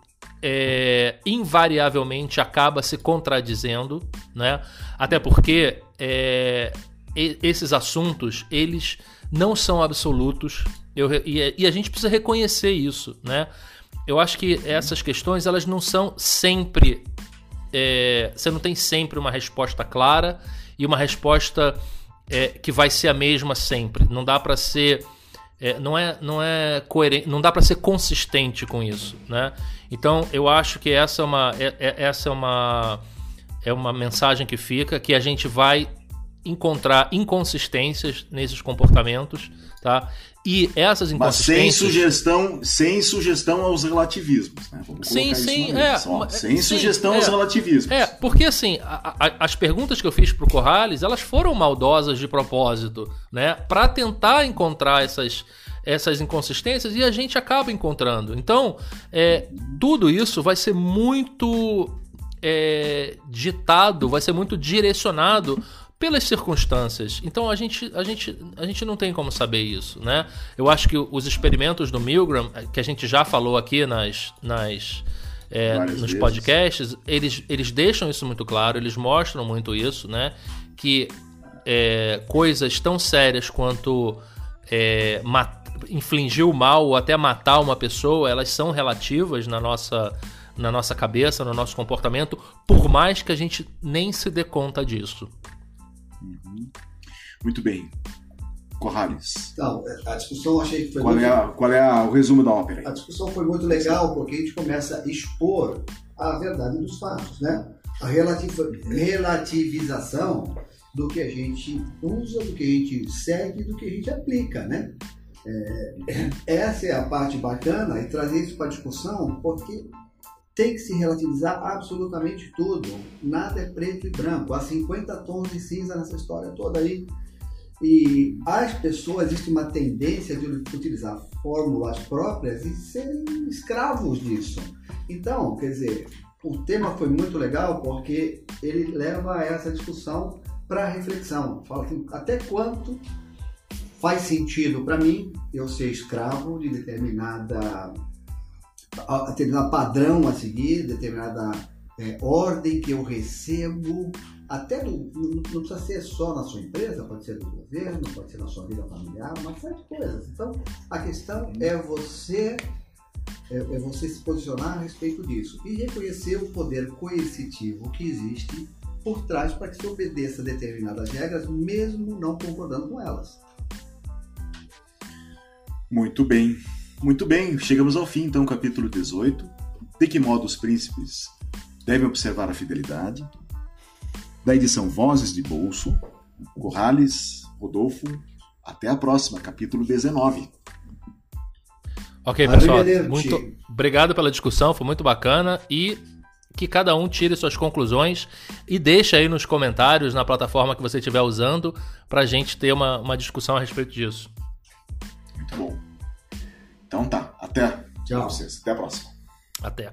é, invariavelmente acaba se contradizendo, né? Até porque é, esses assuntos, eles não são absolutos eu, e, e, a gente precisa reconhecer isso, né? Eu acho que essas questões, elas não são sempre... É, você não tem sempre uma resposta clara e uma resposta é, que vai ser a mesma sempre. Não dá para ser é, não é não é coerente, não dá para ser consistente com isso, né? Então eu acho que essa é uma é, é, essa é uma é uma mensagem que fica que a gente vai encontrar inconsistências nesses comportamentos, tá? E essas inconsistências. Mas sem sugestão, sem sugestão aos relativismos, né? Vamos sim, sim, é, sem sim, sugestão é, aos relativismos. É, porque assim, a, a, as perguntas que eu fiz pro Corrales, elas foram maldosas de propósito, né? Para tentar encontrar essas essas inconsistências e a gente acaba encontrando. Então, é, tudo isso vai ser muito é, ditado, vai ser muito direcionado pelas circunstâncias. Então a gente, a, gente, a gente não tem como saber isso, né? Eu acho que os experimentos do Milgram, eh, que a gente já falou aqui nas, nas é, nos vezes. podcasts, eles, eles deixam isso muito claro, eles mostram muito isso, né? Que é, coisas tão sérias quanto é, infligir o mal ou até matar uma pessoa, elas são relativas na nossa, na nossa cabeça, no nosso comportamento, por mais que a gente nem se dê conta disso. Uhum. Muito bem. Corrales. Então, a discussão achei que foi qual muito... É a, qual é a, o resumo da ópera? A discussão foi muito legal porque a gente começa a expor a verdade dos fatos, né? A relativização do que a gente usa, do que a gente segue, do que a gente aplica, né? É, essa é a parte bacana e trazer isso para a discussão porque tem que se relativizar absolutamente tudo. Nada é preto e branco. Há 50 tons de cinza nessa história toda aí. E as pessoas, existe uma tendência de utilizar fórmulas próprias e serem escravos disso. Então, quer dizer, o tema foi muito legal porque ele leva essa discussão para reflexão. Fala assim, até quanto faz sentido para mim eu ser escravo de determinada determinado padrão a seguir, determinada é, ordem que eu recebo, até do, não, não, precisa ser só na sua empresa, pode ser do governo, pode ser na sua vida familiar, uma série de coisas. Então, a questão é você é, é você se posicionar a respeito disso e reconhecer o poder coercitivo que existe por trás para que se obedeça determinadas regras, mesmo não concordando com elas. Muito bem. Muito bem, chegamos ao fim então, capítulo 18. De que modo os príncipes devem observar a fidelidade? Da edição Vozes de Bolso, Corrales, Rodolfo. Até a próxima, capítulo 19. Ok, pessoal. Muito obrigado pela discussão, foi muito bacana e que cada um tire suas conclusões e deixe aí nos comentários na plataforma que você estiver usando para a gente ter uma, uma discussão a respeito disso. Muito bom. Então tá, até. Tchau. Vocês. Até a próxima. Até.